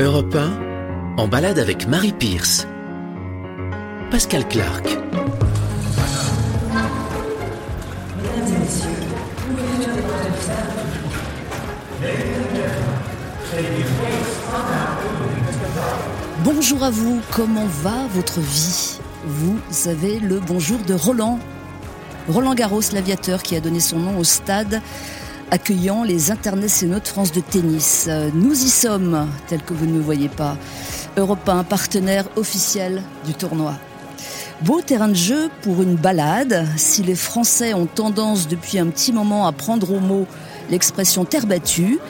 Europe 1, en balade avec Marie Pierce. Pascal Clark. Bonjour à vous, comment va votre vie? Vous avez le bonjour de Roland. Roland Garros, l'aviateur qui a donné son nom au stade accueillant les internationaux de France de tennis. Nous y sommes, tel que vous ne me voyez pas. Europe 1, partenaire officiel du tournoi. Beau terrain de jeu pour une balade. Si les Français ont tendance depuis un petit moment à prendre au mot l'expression terre battue,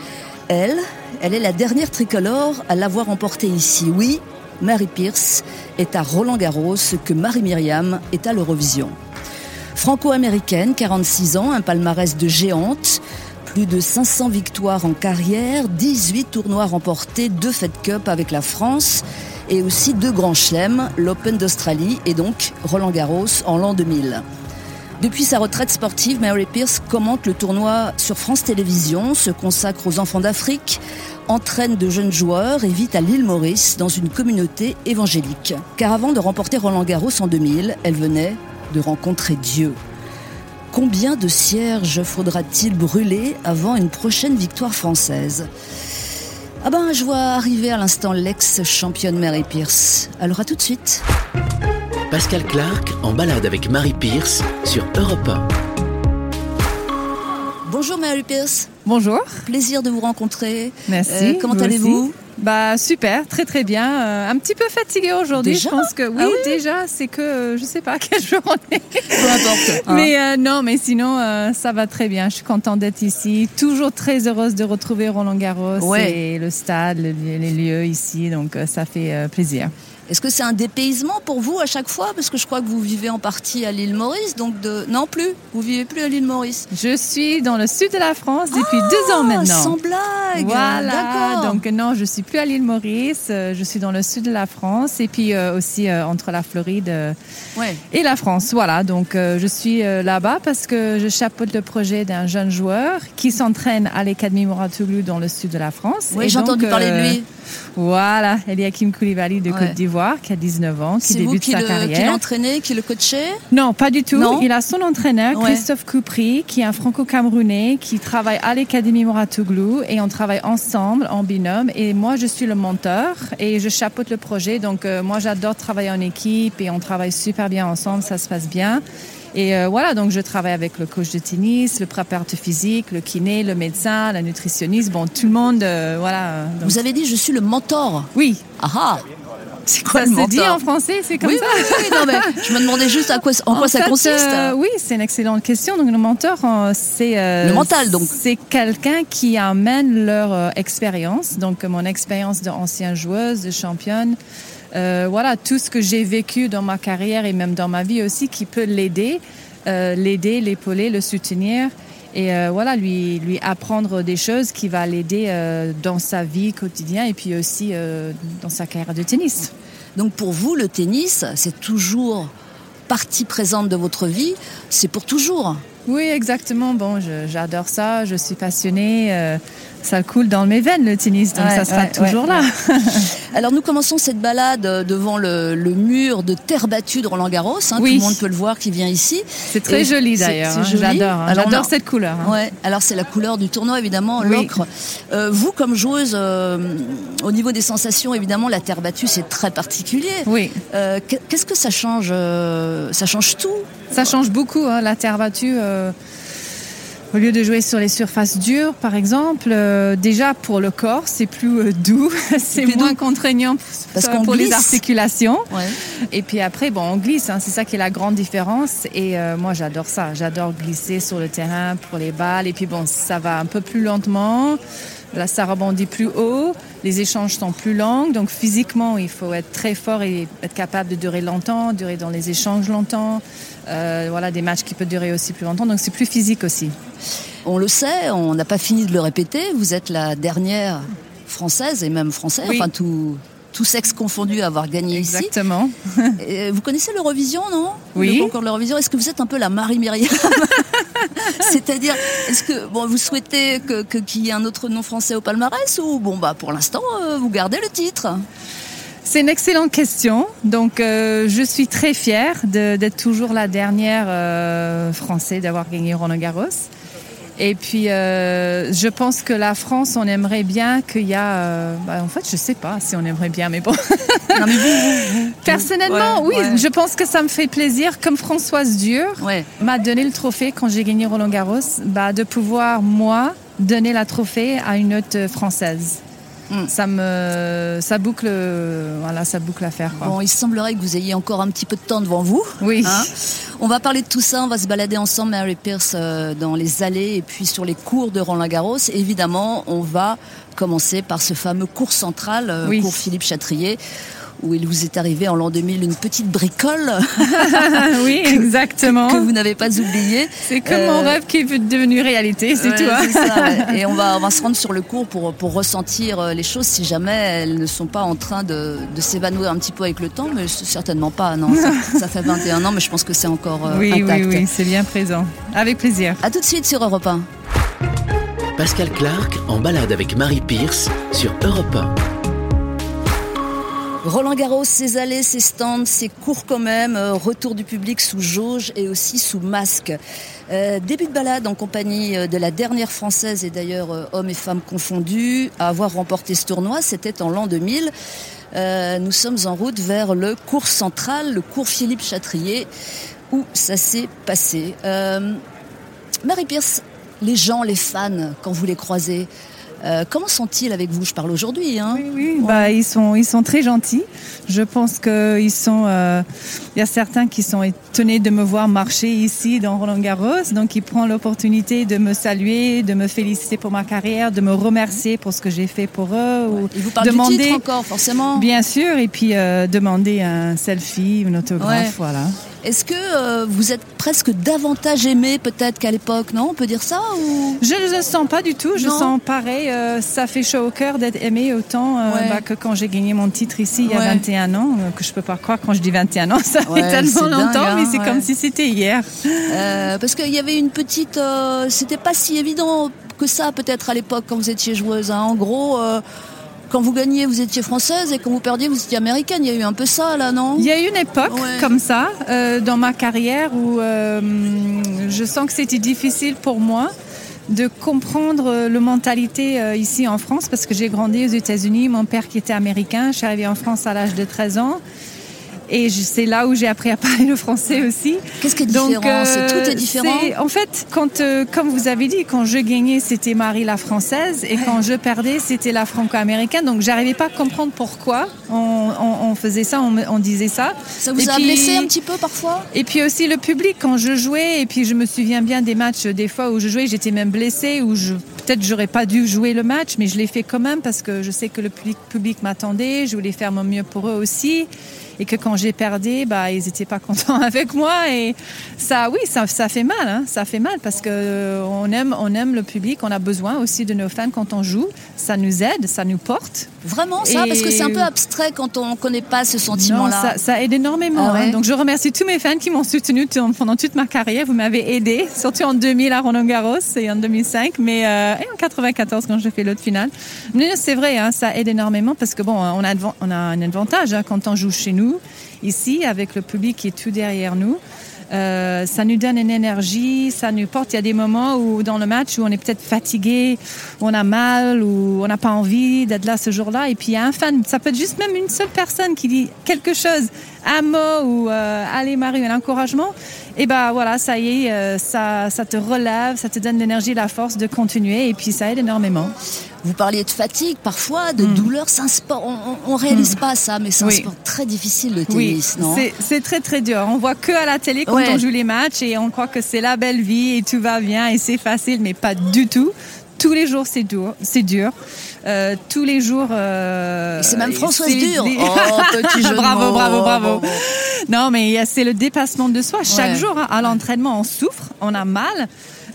elle, elle est la dernière tricolore à l'avoir emporté ici. Oui, Marie Pierce est à Roland Garros que Marie Myriam est à l'Eurovision. Franco-américaine, 46 ans, un palmarès de géante, plus de 500 victoires en carrière, 18 tournois remportés, deux Fed Cup avec la France et aussi deux grands chelems, l'Open d'Australie et donc Roland Garros en l'an 2000. Depuis sa retraite sportive, Mary Pierce commente le tournoi sur France Télévisions, se consacre aux enfants d'Afrique, entraîne de jeunes joueurs et vit à l'île Maurice dans une communauté évangélique. Car avant de remporter Roland Garros en 2000, elle venait de rencontrer Dieu. Combien de cierges faudra-t-il brûler avant une prochaine victoire française Ah ben, je vois arriver à l'instant l'ex-championne Mary Pierce. Alors à tout de suite. Pascal Clark en balade avec Marie Pierce sur Europe 1. Bonjour Mary Pierce. Bonjour. Plaisir de vous rencontrer. Merci. Euh, comment allez-vous bah super, très très bien. Euh, un petit peu fatigué aujourd'hui. Je pense que oui, Ah oui déjà, c'est que euh, je sais pas quel jour on est. Peu importe. hein. Mais euh, non, mais sinon ça va très bien. Je suis contente d'être ici. Toujours très heureuse de retrouver Roland Garros Ouais. et le stade, le- les lieux ici. Donc ça fait plaisir. Est-ce que c'est un dépaysement pour vous à chaque fois? Parce que je crois que vous vivez en partie à l'île Maurice, donc de... Non plus, vous vivez plus à l'île Maurice. Je suis dans le sud de la France depuis deux ans Ah, maintenant. Sans blague Voilà, donc non, je suis plus à l'île Maurice, euh, je suis dans le sud de la France et puis euh, aussi euh, entre la Floride euh, Ouais. et la France. Voilà, donc je suis là-bas parce que je chapeaute le projet d'un jeune joueur qui s'entraîne à l'Académie Moratoglou dans le sud de la France. Oui, j'ai entendu parler de lui. Voilà, Eliakim Koulibaly de Ouais. Côte d'Ivoire qui a 19 ans, qui C'est vous débute qui sa le- qui carrière. l'entraînez, qui le coachez? Non, pas du tout. Non Il a son entraîneur, Ouais. Christophe Coupry, qui est un franco-camerounais, qui travaille à l'Académie Moratoglou et on travaille ensemble en binôme. Et moi, je suis le mentor et je chapeaute le projet. Donc, euh, moi, j'adore travailler en équipe et on travaille super bien ensemble, ça se passe bien. Et euh, voilà, donc je travaille avec le coach de tennis, le préparateur physique, le kiné, le médecin, la nutritionniste, bon, tout le monde, euh, voilà. Donc- Vous avez dit je suis le mentor. Oui, Ah ah C'est quoi ça le se mentor dit en français, c'est comme oui, ça. oui, non, mais je me demandais juste à quoi, en, quoi ça consiste. euh, oui, c'est une excellente question. Donc le mentor, euh, c'est euh, Le mental, donc. C'est quelqu'un qui amène leur euh, expérience. Donc mon expérience d'ancienne joueuse, de championne. Euh, voilà, tout ce que j'ai vécu dans ma carrière et même dans ma vie aussi, qui peut l'aider, euh, l'aider, l'épauler, le soutenir. Et euh, voilà, lui, lui apprendre des choses qui va l'aider dans sa vie quotidienne et puis aussi dans sa carrière de tennis. Donc pour vous, le tennis, c'est toujours partie présente de votre vie. C'est pour toujours. Oui, exactement. Bon, j'adore ça. Je suis passionnée. euh, ça coule dans mes veines le tennis, donc Ouais, ça sera ouais, toujours ouais, là. Alors nous commençons cette balade euh, devant le, le mur de terre battue de Roland Garros. hein, Oui. Tout le monde peut le voir qui vient ici. C'est très Et joli d'ailleurs. hein. J'adore. hein. J'adore cette couleur. Ouais. Alors c'est la couleur du tournoi évidemment, Oui. l'ocre. Euh, vous comme joueuse, euh, au niveau des sensations évidemment, la terre battue c'est très particulier. Oui, Euh, qu'est- Qu'est-ce que ça change Ça change tout? ça change beaucoup la terre battue. Au lieu de jouer sur les surfaces dures, par exemple, euh, déjà pour le corps, c'est plus euh, doux, c'est moins doux. contraignant Parce pour, les articulations. Ouais. Et puis après, bon, on glisse, hein, c'est ça qui est la grande différence. Et euh, moi, j'adore ça. J'adore glisser sur le terrain pour les balles. Et puis bon, ça va un peu plus lentement. Là, ça rebondit plus haut. Les échanges sont plus longs. Donc physiquement, il faut être très fort et être capable de durer longtemps, durer dans les échanges longtemps. Euh, voilà, des matchs qui peuvent durer aussi plus longtemps. Donc c'est plus physique aussi. On le sait, on n'a pas fini de le répéter. Vous êtes la dernière française et même française, Oui. enfin tout, tout sexe confondu à avoir gagné ici. Exactement. Vous connaissez l'Eurovision, non? Oui. Le concours de l'Eurovision. Est-ce que vous êtes un peu la Marie Myriam? C'est-à-dire, est-ce que bon, vous souhaitez que qu'il y ait un autre nom français au palmarès ou bon bah pour l'instant euh, vous gardez le titre? C'est une excellente question. Donc, euh, je suis très fière d'être toujours la dernière euh, française d'avoir gagné Roland Garros. Et puis, euh, je pense que la France, on aimerait bien qu'il y a. Euh, bah, en fait, je sais pas si on aimerait bien, mais bon. Non, mais vous, Personnellement, oui, je pense que ça me fait plaisir, comme Françoise Dur m'a donné le trophée quand j'ai gagné Roland Garros, bah, de pouvoir, moi, donner la trophée à une autre française. Mm. Ça me, ça boucle, voilà, ça boucle l'affaire. Bon, il semblerait que vous ayez encore un petit peu de temps devant vous. Oui. Hein. on va parler de tout ça. On va se balader ensemble, Mary Pierce, euh, dans les allées et puis sur les cours de Roland Garros. Évidemment, on va commencer par ce fameux cours central, euh, cours Philippe Chatrier où il vous est arrivé en l'an 2000 une petite bricole. oui, exactement. Que, vous n'avez pas oublié. C'est comme mon euh, rêve qui est devenu réalité, c'est tout. Hein. Et on va, on va se rendre sur le cours pour, pour ressentir euh, les choses si jamais elles ne sont pas en train de, de s'évanouir un petit peu avec le temps, mais certainement pas. Non, ça, fait 21 ans, mais je pense que c'est encore euh, oui, intact. Oui, oui, c'est bien présent. Avec plaisir. À tout de suite sur Europe 1. Pascal Clark en balade avec Marie Pierce sur Europe 1. Roland Garros, ses allées, ses stands, ses cours quand même, euh, retour du public sous jauge et aussi sous masque. Euh, début de balade en compagnie euh, de la dernière française et d'ailleurs hommes et femmes confondus à avoir remporté ce tournoi, c'était en l'an 2000. nous sommes en route vers le cours central, le cours Philippe Chatrier, où ça s'est passé. Marie Pierce, les gens, les fans, quand vous les croisez, euh, comment sont-ils avec vous? Je parle aujourd'hui. Hein. Oui, oui. Bah, ils, sont, ils sont très gentils. Je pense qu'ils sont. Euh, il y a certains qui sont étonnés de me voir marcher ici dans Roland Garros. Donc, ils prennent l'opportunité de me saluer, de me féliciter pour ma carrière, de me remercier pour ce que j'ai fait pour eux. Ou ils vous parlent demander, du titre encore, forcément. Bien sûr. Et puis, euh, demander un selfie, une autographe. Voilà. Est-ce que euh, vous êtes presque davantage aimé peut-être qu'à l'époque, non? On peut dire ça ou... Je ne le sens pas du tout. Je sens pareil. Euh, ça fait chaud au cœur d'être aimé autant euh, bah, que quand j'ai gagné mon titre ici il y a 21 ans, que je peux pas croire quand je dis 21 ans, ça fait tellement longtemps, mais hein, c'est comme si c'était hier. parce qu'il y avait une petite... c'était pas si évident que ça peut-être à l'époque quand vous étiez joueuse. Hein. En gros quand vous gagniez, vous étiez française et quand vous perdiez, vous étiez américaine. Il y a eu un peu ça, là, non? Il y a eu une époque comme ça euh, dans ma carrière où euh, je sens que c'était difficile pour moi de comprendre la mentalité euh, ici en France parce que j'ai grandi aux États-Unis. Mon père qui était américain, je suis arrivée en France à l'âge de 13 ans. Et c'est là où j'ai appris à parler le français aussi. Qu'est-ce qui est différent? Donc, euh, Tout est différent? En fait, quand, euh, comme vous avez dit, quand je gagnais, c'était Marie la française. Et quand je perdais, c'était la franco-américaine. Donc, j'arrivais pas à comprendre pourquoi on, faisait ça, on, disait ça. Ça vous a blessé un petit peu parfois? Et puis aussi le public, quand je jouais, et puis je me souviens bien des matchs, des fois où je jouais, j'étais même blessée, où je peut-être j'aurais pas dû jouer le match, mais je l'ai fait quand même parce que je sais que le public, public m'attendait, je voulais faire mon mieux pour eux aussi et que quand j'ai perdu, bah, ils n'étaient pas contents avec moi. Et ça, oui, ça, ça fait mal. Hein. Ça fait mal parce que euh, aime, on aime le public. On a besoin aussi de nos fans quand on joue. Ça nous aide, ça nous porte. Vraiment ça? Parce que c'est un peu abstrait quand on ne connaît pas ce sentiment-là. Ça, ça, aide énormément. Ah hein. Donc je remercie tous mes fans qui m'ont soutenu pendant toute ma carrière. Vous m'avez aidé, surtout en 2000 à Roland Garros et en 2005, mais euh, et en 94 quand j'ai fait l'autre finale. Mais c'est vrai, hein, ça aide énormément parce que bon, on a, on a un avantage quand on joue chez nous ici, avec le public qui est tout derrière nous. Euh, ça nous donne une énergie, ça nous porte. Il y a des moments où dans le match où on est peut-être fatigué, on a mal, où on n'a pas envie d'être là ce jour-là. Et puis il y a un fan, ça peut être juste même une seule personne qui dit quelque chose, un mot ou euh, allez Marie, un encouragement. Et ben voilà, ça y est, euh, ça, ça te relève, ça te donne l'énergie, la force de continuer. Et puis ça aide énormément. Vous parliez de fatigue, parfois, de hmm. douleur. C'est un sport, on, ne réalise hmm. pas ça, mais c'est un sport très difficile le tennis, non? C'est très très dur. On voit que à la télé quand on joue les matchs et on croit que c'est la belle vie et tout va bien et c'est facile, mais pas du tout. Tous les jours, c'est dur. C'est dur. Euh, tous les jours. Euh, c'est même François Dur. Oh, petit jeu bravo, bravo, bravo, Non, mais c'est le dépassement de soi. Chaque jour, hein, à l'entraînement, on souffre, on a mal.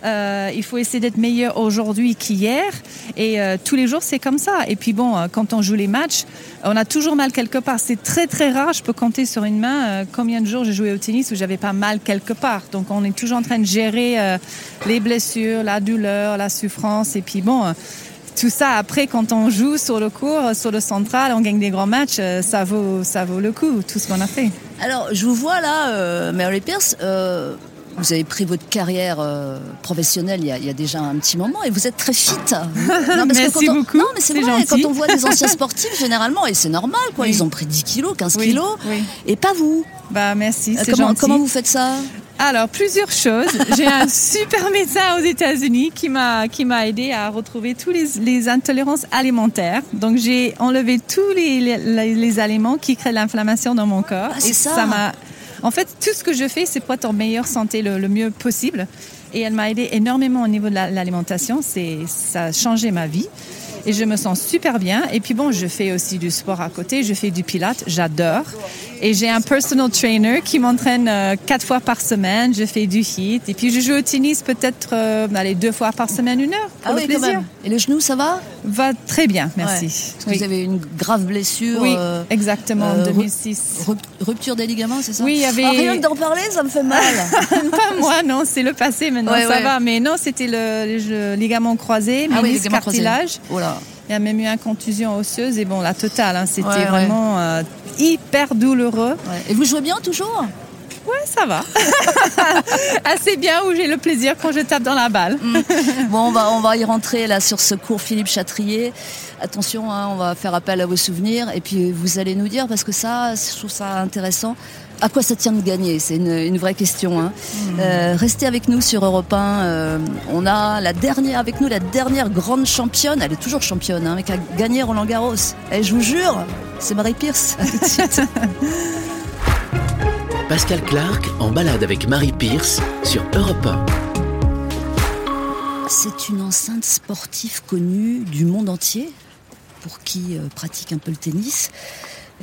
Euh, il faut essayer d'être meilleur aujourd'hui qu'hier. Et euh, tous les jours, c'est comme ça. Et puis bon, euh, quand on joue les matchs, on a toujours mal quelque part. C'est très très rare. Je peux compter sur une main combien de jours j'ai joué au tennis où j'avais pas mal quelque part. Donc on est toujours en train de gérer les blessures, la douleur, la souffrance. Et puis bon. Tout ça, après, quand on joue sur le court, sur le central, on gagne des grands matchs, euh, ça vaut, ça vaut le coup, tout ce qu'on a fait. Alors, je vous vois là, euh, Mary Pierce. euh, vous avez pris votre carrière euh, professionnelle il y, a, il y a déjà un petit moment et vous êtes très fit. Non, parce Merci on, beaucoup, Non, mais c'est vrai, gentil. quand on voit des anciens sportifs, généralement, et c'est normal, quoi, Oui. ils ont pris 10 kilos, 15 Oui, kilos, oui. et pas vous. Bah, merci, c'est comment, gentil. comment vous faites ça? Alors, plusieurs choses. J'ai un super médecin aux États-Unis qui m'a qui m'a aidé à retrouver tous les, les intolérances alimentaires. Donc, j'ai enlevé tous les, les, les aliments qui créent l'inflammation dans mon corps. Ah, Et ça. m'a. En fait, tout ce que je fais, c'est pour être en meilleure santé le, le mieux possible. Et elle m'a aidé énormément au niveau de la- l'alimentation. C'est ça a changé ma vie. Et je me sens super bien. Et puis bon, je fais aussi du sport à côté. Je fais du pilates. J'adore. Et j'ai un personal trainer qui m'entraîne euh, quatre fois par semaine. Je fais du hit. Et puis je joue au tennis peut-être euh, allez, deux fois par semaine, une heure. Pour Ah le oui, quand plaisir. même. Et le genou, ça va? Va très bien, merci. Ouais. Parce que Oui. Vous avez une grave blessure. Oui, euh, exactement, en euh, 2006. rup- Rupture des ligaments, c'est ça? Oui, il y avait- Ah, Rien que d'en parler, ça me fait mal. Pas moi, non, c'est le passé maintenant, Ouais, ça ouais. va. Mais non, c'était le, le ligament croisé, ah oui, ligament croisé. cartilage. Oh là. Il y a même eu une contusion osseuse et bon, la totale. hein, c'était Ouais, ouais. vraiment euh, hyper douloureux. Ouais. Et vous jouez bien toujours? Ouais, ça va. Assez bien où j'ai le plaisir quand je tape dans la balle. Bon, on va, on va y rentrer là sur ce cours Philippe Chatrier. Attention, hein, on va faire appel à vos souvenirs et puis vous allez nous dire, parce que ça, je trouve ça intéressant, à quoi ça tient de gagner? C'est une, une vraie question. Hein. Euh, restez avec nous sur Europe 1. euh, on a la dernière, avec nous la dernière grande championne, elle est toujours championne, hein, mais qui a gagné Roland Garros. Et je vous jure, c'est Marie Pierce. À tout de suite. Pascal Clark en balade avec Marie Pierce sur Europe 1. C'est une enceinte sportive connue du monde entier pour qui euh, pratique un peu le tennis.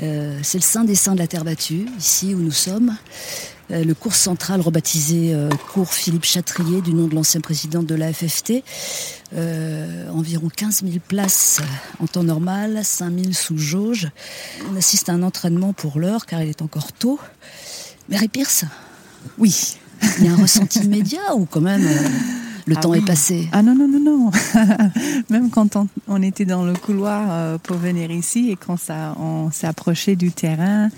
Euh, c'est le sein des saints de la terre battue, ici où nous sommes. Euh, le cours central rebaptisé euh, cours Philippe Chatrier du nom de l'ancien président de la FFT. Environ 15 000 places en temps normal, 5 000 sous jauge. On assiste à un entraînement pour l'heure car il est encore tôt. Mary Pierce, Oui. il y a un ressenti immédiat ou quand même le Ah temps oui. est passé Ah non, non, non, non. Même quand on, on était dans le couloir euh, pour venir ici et quand ça, on s'est approché du terrain,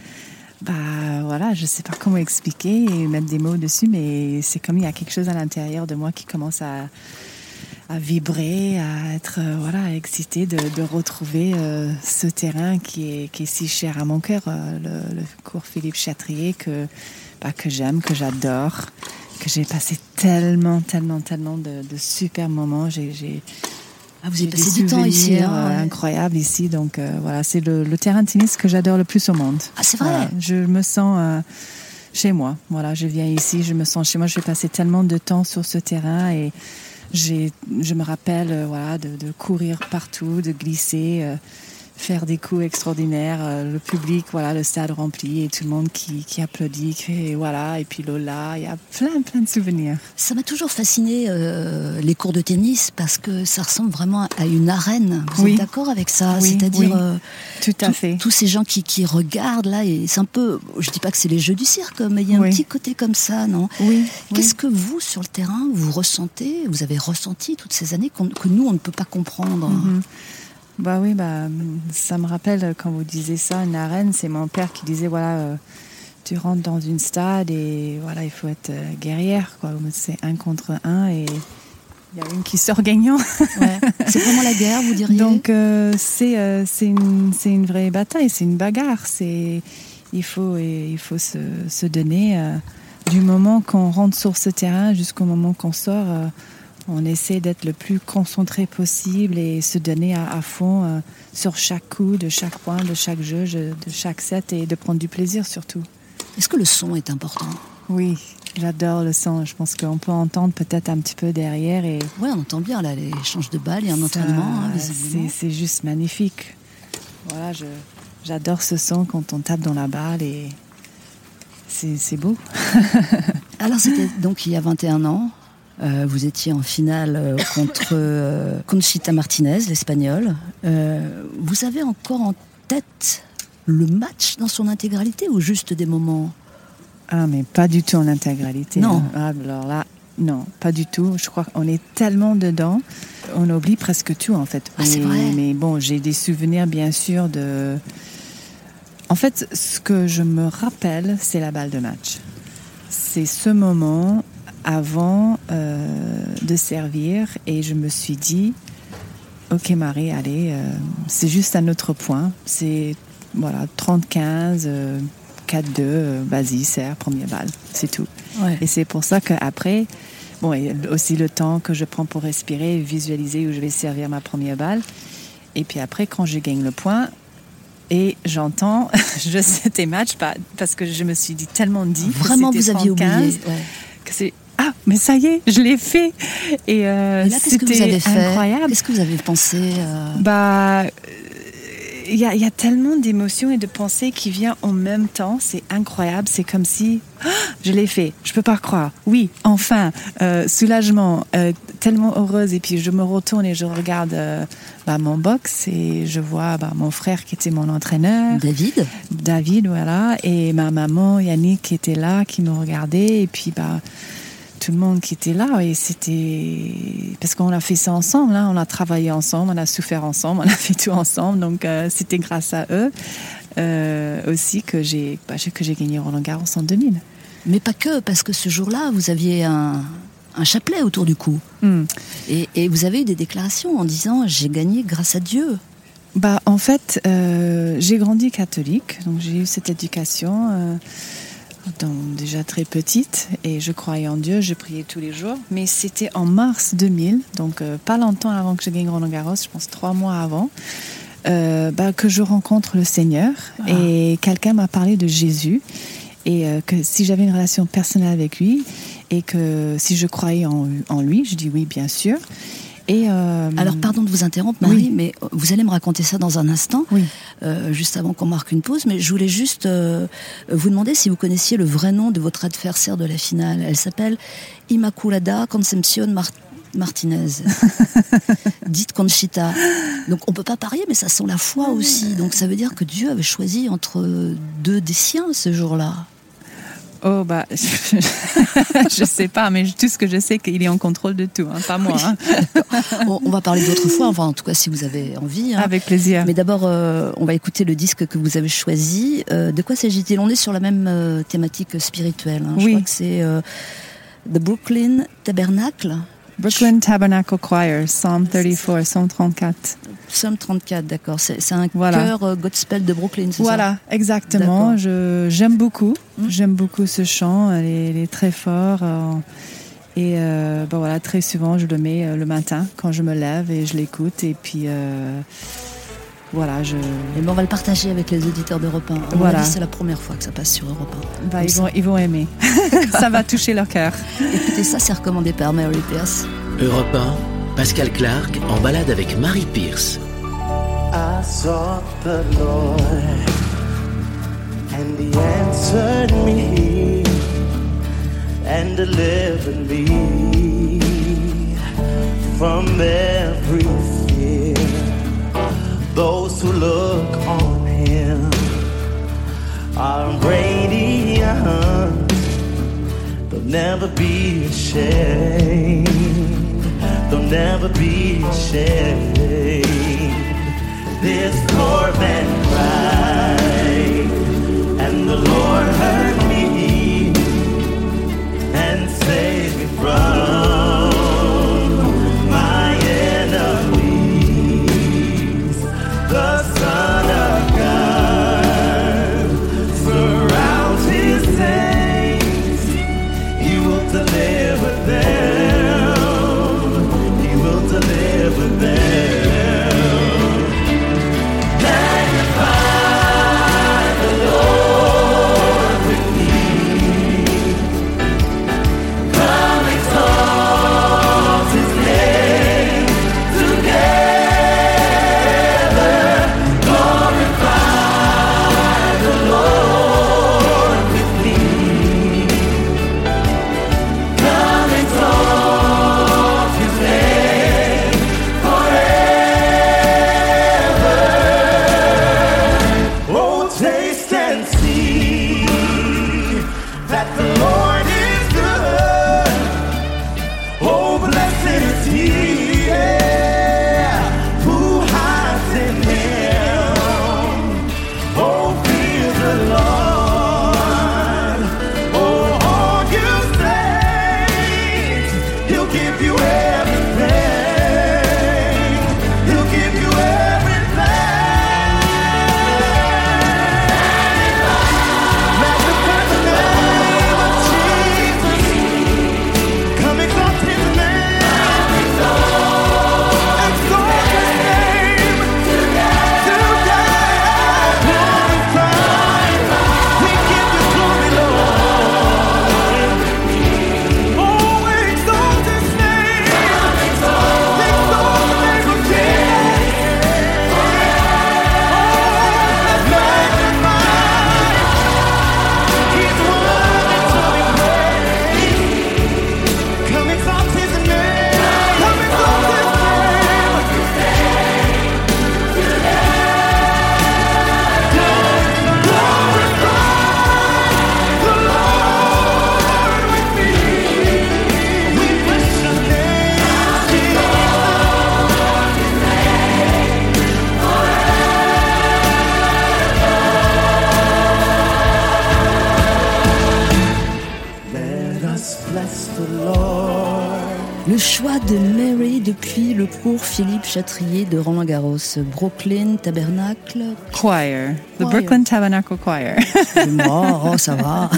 bah voilà, je sais pas comment expliquer et mettre des mots dessus, mais c'est comme il y a quelque chose à l'intérieur de moi qui commence à, à vibrer, à être euh, voilà excité de, de retrouver euh, ce terrain qui est, qui est si cher à mon cœur, euh, le, le cours Philippe Chatrier que bah, que j'aime, que j'adore, que j'ai passé tellement, tellement, tellement de, de super moments. J'ai, j'ai, Ah, vous j'ai avez passé du temps ici. hein, euh, ouais. incroyables ici. Donc euh, voilà, c'est le, le terrain de tennis que j'adore le plus au monde. Ah, c'est vrai Voilà, je me sens euh, chez moi. Voilà, je viens ici, je me sens chez moi. Je vais passer tellement de temps sur ce terrain et j'ai, je me rappelle euh, voilà, de, de courir partout, de glisser, faire des coups extraordinaires. euh, le public, voilà, le stade rempli et tout le monde qui, qui applaudit. Fait, voilà, et puis Lola, il y a plein, plein de souvenirs. Ça m'a toujours fasciné euh, les cours de tennis parce que ça ressemble vraiment à une arène. Vous Oui. êtes d'accord avec ça? Oui, C'est-à-dire oui. euh, Tout à fait. tous ces gens qui, qui regardent là et c'est un peu, je dis pas que c'est les jeux du cirque, mais il y a un petit côté comme ça, non? Oui. Qu'est-ce que vous sur le terrain vous ressentez Vous avez ressenti toutes ces années que nous on ne peut pas comprendre? Mhm. Bah oui, bah, ça me rappelle euh, quand vous disiez ça, une arène, c'est mon père qui disait voilà, euh, tu rentres dans une stade et voilà, il faut être euh, guerrière, quoi. C'est un contre un et il y a une qui sort gagnant. Ouais. C'est vraiment la guerre, vous diriez? Donc euh, c'est c'est une, une vraie bataille, c'est une bagarre. C'est il faut et il faut se, se donner du moment qu'on rentre sur ce terrain jusqu'au moment qu'on sort. On essaie d'être le plus concentré possible et se donner à, à fond euh, sur chaque coup, de chaque point, de chaque jeu, je- de chaque set et de prendre du plaisir surtout. Est-ce que le son est important? Oui, j'adore le son. Je pense qu'on peut entendre peut-être un petit peu derrière et Oui, on entend bien là les échanges de balles et un entraînement, hein, c'est juste magnifique. Voilà, j'adore ce son quand on tape dans la balle et c'est c'est beau. Alors c'était donc il y a 21 ans. Euh, vous étiez en finale euh, contre euh, Conchita Martinez, l'espagnole. vous avez encore en tête le match dans son intégralité ou juste des moments? Ah, mais pas du tout en intégralité. Non. Ah, alors là, non, pas du tout. Je crois qu'on est tellement dedans, on oublie presque tout en fait. Ah, c'est vrai. Mais bon, j'ai des souvenirs bien sûr de. En fait, ce que je me rappelle, c'est la balle de match. C'est ce moment avant euh, de servir et je me suis dit, ok Marie, allez, euh, c'est juste un autre point. C'est voilà 30-15, euh, 4-2, vas-y, serre, première balle, c'est tout. Ouais. Et c'est pour ça qu'après, bon, et aussi le temps que je prends pour respirer, visualiser où je vais servir ma première balle. Et puis après, quand je gagne le point, et j'entends, je c'était match pas parce que je me suis dit tellement dit. que Vraiment, c'était vous aviez 30-15, oublié. ouais. que c'est ah mais ça y est, je l'ai fait. Et, euh, Et c'était incroyable. Qu'est-ce que vous avez pensé euh, Bah, euh, il y, a- il y a tellement d'émotions et de pensées qui viennent en même temps. C'est incroyable. C'est comme si Ah, je l'ai fait. Je peux pas croire. Oui, enfin, euh, soulagement, euh, tellement heureuse. Et puis je me retourne et je regarde euh, bah, mon box et je vois bah, mon frère qui était mon entraîneur. David David, voilà, et ma maman Yannick qui était là, qui me regardait, et puis bah tout le monde qui était là, et c'était parce qu'on a fait ça ensemble, hein, on a travaillé ensemble, on a souffert ensemble, on a fait tout ensemble, donc euh, c'était grâce à eux euh, aussi que j'ai bah, que j'ai gagné Roland Garros en 2000. Mais pas que, parce que ce jour-là, vous aviez un, un chapelet autour du cou. Hmm. Et, et vous avez eu des déclarations en disant J'ai gagné grâce à Dieu. Bah, en fait, euh, j'ai grandi catholique, donc j'ai eu cette éducation donc déjà très petite et je croyais en Dieu, je priais tous les jours. Mais c'était en mars 2000, donc euh, pas longtemps avant que je gagne Roland Garros, je pense trois mois avant, euh, bah, que je rencontre le Seigneur Ah. et quelqu'un m'a parlé de Jésus et euh, que si j'avais une relation personnelle avec lui et que si je croyais en, en lui, je dis oui, bien sûr. Et euh, Alors, pardon de vous interrompre, Marie, Oui. mais vous allez me raconter ça dans un instant, Oui. euh, juste avant qu'on marque une pause. Mais je voulais juste euh, vous demander si vous connaissiez le vrai nom de votre adversaire de la finale. Elle s'appelle Immaculada Concepcion Mar- Martinez, dite Conchita. Donc, on peut pas parier, mais ça sent la foi aussi. Donc, ça veut dire que Dieu avait choisi entre deux des siens ce jour-là. Oh bah, je sais pas, mais tout ce que je sais, qu'il est en contrôle de tout, hein, pas moi. hein. On, va parler d'autres fois, enfin, en tout cas, si vous avez envie. hein. Avec plaisir. Mais d'abord, euh, on va écouter le disque que vous avez choisi. Euh, de quoi s'agit-il? On est sur la même euh, thématique spirituelle. hein. Je Oui. crois que c'est The Brooklyn Tabernacle, Brooklyn Tabernacle Choir, Psalm 34, 134. Psalm 34, d'accord. C'est un Voilà. chœur euh, gospel de Brooklyn, c'est ça? Voilà, exactement. J'aime beaucoup. Mm. J'aime beaucoup ce chant. Il est, il est très fort. euh, et euh, bah voilà, très souvent, je le mets euh, le matin quand je me lève et je l'écoute. Et puis, euh, voilà, je, Et ben, on va le partager avec les auditeurs d'Europe 1. À mon Voilà. C'est la première fois que ça passe sur Europe bah, Comme ils, vont, ils vont aimer. Ça va toucher leur cœur. 1. Écoutez, ça, c'est recommandé par Mary Pierce. Europe 1, Pascal Clark en balade avec Marie Pierce. I sought the Lord, and He answered me and delivered me from every fear. Those who look on Him are radiant; they'll never be ashamed. Never be ashamed. This poor man cried, Chatrier de Roland Garros. Brooklyn Tabernacle. Choir. The Choir. Brooklyn Tabernacle Choir. Oh, ça va.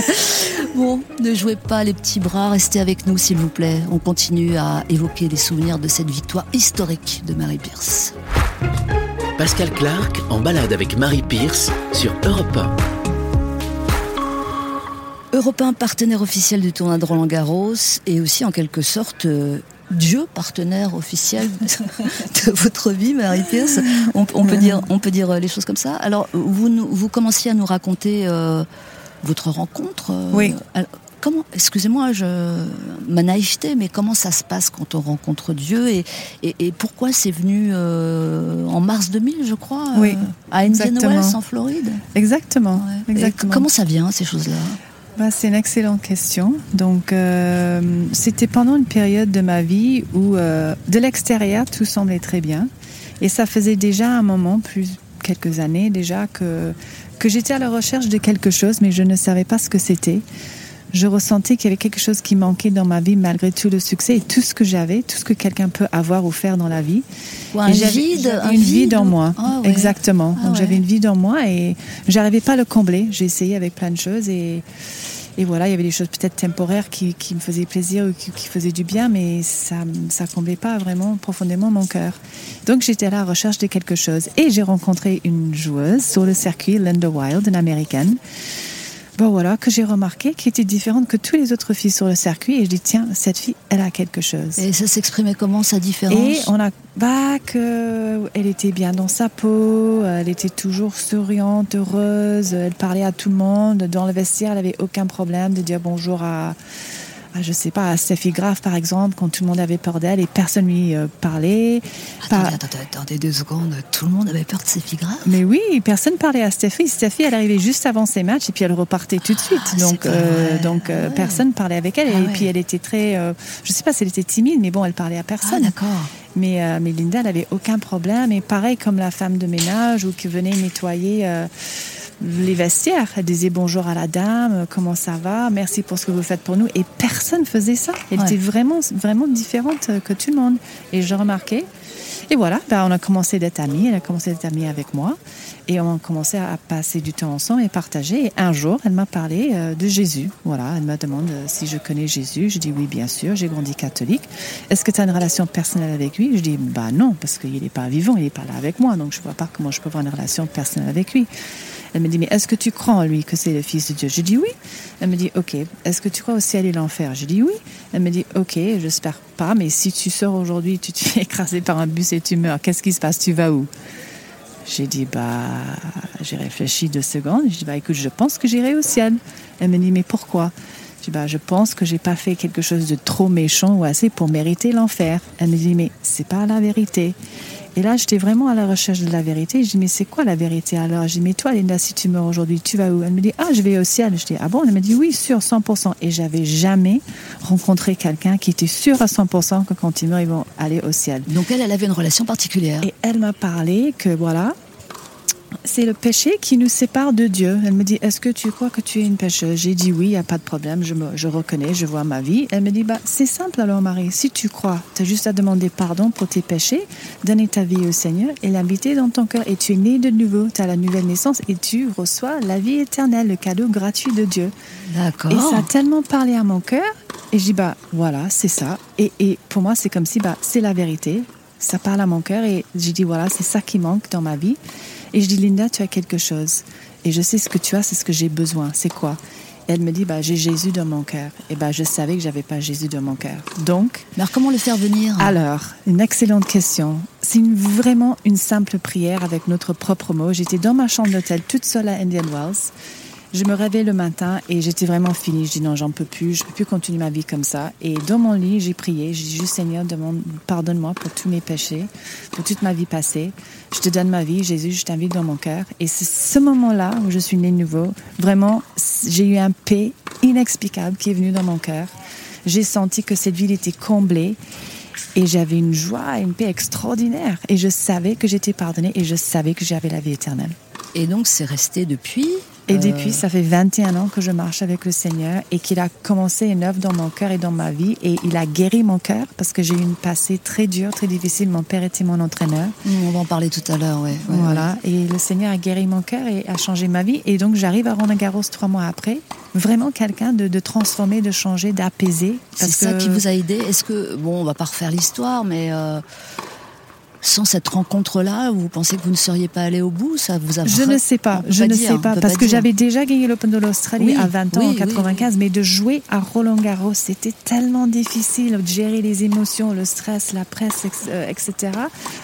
bon, ne jouez pas les petits bras, restez avec nous s'il vous plaît. On continue à évoquer les souvenirs de cette victoire historique de Mary Pierce. Pascal Clark en balade avec Marie Pierce sur Europe 1. Europe 1, partenaire officiel du tournoi de Roland Garros et aussi en quelque sorte euh, Dieu partenaire officiel de votre vie, Marie Pierce. On, on peut dire, on peut dire les choses comme ça. Alors, vous, nous- vous commenciez à nous raconter euh, votre rencontre. euh, Oui. alors, Comment, excusez-moi, je, ma naïveté, mais comment ça se passe quand on rencontre Dieu et, et, et pourquoi c'est venu euh, en mars 2000, je crois, Oui, euh, à Indian. Wells en Floride? Exactement. Ouais. Exactement. comment ça vient, ces choses-là? Bah, c'est une excellente question. Donc, euh, c'était pendant une période de ma vie où, euh, de l'extérieur, tout semblait très bien. Et ça faisait déjà un moment, plus quelques années déjà, que, que j'étais à la recherche de quelque chose, mais je ne savais pas ce que c'était. Je ressentais qu'il y avait quelque chose qui manquait dans ma vie malgré tout le succès et tout ce que j'avais, tout ce que quelqu'un peut avoir ou faire dans la vie. Ou un Et vide, un une vie vide ou- moi. Ah ouais. Exactement. Ah Donc ouais. j'avais une vie dans moi et j'arrivais pas à le combler. J'ai essayé avec plein de choses et, et voilà, il y avait des choses peut-être temporaires qui, qui me faisaient plaisir ou qui, qui faisaient du bien, mais ça ça comblait pas vraiment profondément mon cœur. Donc j'étais à la recherche de quelque chose et j'ai rencontré une joueuse sur le circuit, Linda Wild, une américaine. Bon voilà, que j'ai remarqué qui était différente que toutes les autres filles sur le circuit et je dis tiens, cette fille, elle a quelque chose. Et ça s'exprimait comment sa différence Et on a bah, que elle était bien dans sa peau, elle était toujours souriante, heureuse, elle parlait à tout le monde. Dans le vestiaire, elle avait aucun problème de dire bonjour à, je sais pas, à Steffi Graf par exemple, quand tout le monde avait peur d'elle et personne lui euh, parlait. Attendez, attendez, attendez deux secondes. Tout le monde avait peur de filles graves. mais oui, personne parlait à Steffi. Steffi, elle arrivait juste avant ses matchs et puis elle repartait tout de suite. Ah, donc, c'est pas euh, donc euh, Ah ouais. personne parlait avec elle. Ah et ouais. puis elle était très, euh, je sais pas si elle était timide, mais bon, elle parlait à Ah, personne. d'accord. Mais, euh, mais Linda, elle avait aucun problème. Et pareil comme la femme de ménage ou qui venait nettoyer euh, les vestiaires. Elle disait bonjour à la dame, comment ça va, merci pour ce que vous faites pour nous. Et personne faisait ça. Elle Ouais. était vraiment, vraiment différente euh, que tout le monde. Et je remarquais. Et voilà, ben, on a commencé d'être amis. Elle a commencé d'être amie avec moi. Et on a commencé à passer du temps ensemble et partager. Et un jour, elle m'a parlé euh, de Jésus. Voilà, elle me demande euh, si je connais Jésus. Je dis oui, bien sûr. J'ai grandi catholique. Est-ce que tu as une relation personnelle avec lui? Je dis bah non, parce qu'il n'est pas vivant, il n'est pas là avec moi. Donc je ne vois pas comment je peux avoir une relation personnelle avec lui. Elle me dit mais est-ce que tu crois en lui que c'est le Fils de Dieu? Je dis oui. Elle me dit ok. Est-ce que tu crois au ciel et l'enfer? Je dis oui. Elle me dit ok. J'espère pas, mais si tu sors aujourd'hui, tu te fais écraser par un bus et tu meurs, qu'est-ce qui se passe? Tu vas où? J'ai dit, bah, j'ai réfléchi deux secondes. J'ai dit, bah, écoute, je pense que j'irai au ciel. Elle me dit, mais pourquoi? Je dis, bah, je pense que j'ai pas fait quelque chose de trop méchant ou assez pour mériter l'enfer. Elle me dit, mais c'est pas la vérité. Et là, j'étais vraiment à la recherche de la vérité. Je dis, mais c'est quoi la vérité alors? Je dis, mais toi, Linda, si tu meurs aujourd'hui, tu vas où? Elle me dit, ah, je vais au ciel. Je dis, ah bon? Elle me dit, oui, sûr, 100%. Et j'avais jamais rencontré quelqu'un qui était sûr à 100% que quand ils meurent, ils vont aller au ciel. Donc elle, elle avait une relation particulière. Et elle m'a parlé que voilà, c'est le péché qui nous sépare de Dieu. Elle me dit, est-ce que tu crois que tu es une pécheuse J'ai dit oui, il n'y a pas de problème, je, me, je reconnais, je vois ma vie. Elle me dit, bah, c'est simple alors Marie, si tu crois, tu as juste à demander pardon pour tes péchés, donner ta vie au Seigneur et l'inviter dans ton cœur. Et tu es né de nouveau, tu as la nouvelle naissance et tu reçois la vie éternelle, le cadeau gratuit de Dieu. D'accord. Et ça a tellement parlé à mon cœur. Et je dis, bah voilà, c'est ça. Et, et pour moi, c'est comme si, bah, c'est la vérité. Ça parle à mon cœur. Et j'ai dit, voilà, c'est ça qui manque dans ma vie. Et je dis, Linda, tu as quelque chose. Et je sais ce que tu as, c'est ce que j'ai besoin. C'est quoi? Et elle me dit, bah, j'ai Jésus dans mon cœur. Et bah, je savais que j'avais pas Jésus dans mon cœur. Donc, alors comment le faire venir? alors, une excellente question. C'est une- vraiment une simple prière avec notre propre mot. J'étais dans ma chambre d'hôtel toute seule à Indian Wells. Je me réveille le matin et j'étais vraiment finie. Je dis non, j'en peux plus, je peux plus continuer ma vie comme ça. Et dans mon lit, j'ai prié. J'ai dit juste Seigneur, demande, pardonne-moi pour tous mes péchés, pour toute ma vie passée. Je te donne ma vie, Jésus, je t'invite dans mon cœur. Et c'est ce moment-là où je suis née de nouveau. Vraiment, j'ai eu un paix inexplicable qui est venu dans mon cœur. J'ai senti que cette ville était comblée. Et j'avais une joie une paix extraordinaire. Et je savais que j'étais pardonnée et je savais que j'avais la vie éternelle. Et donc c'est resté depuis Et Euh, depuis, ça fait 21 ans que je marche avec le Seigneur et qu'il a commencé une œuvre dans mon cœur et dans ma vie. Et il a guéri mon cœur parce que j'ai eu une passé très dure, très difficile. Mon père était mon entraîneur. On va en parler tout à l'heure, ouais. ouais, voilà. Et le Seigneur a guéri mon cœur et a changé ma vie. Et donc, j'arrive à Roland Garros trois mois après. Vraiment quelqu'un de, de transformé, de changer, d'apaiser. C'est ça qui vous a aidé. Est-ce que, bon, on va pas refaire l'histoire, mais euh, sans cette rencontre-là, vous pensez que vous ne seriez pas allé au bout Ça vous a Je ne sais pas, je pas ne dire, sais pas, parce pas que j'avais déjà gagné l'Open de l'Australie Oui, à 20 ans, oui, en oui, 95, mais de jouer à Roland Garros, c'était tellement difficile de gérer les émotions, le stress, la presse, euh, etc.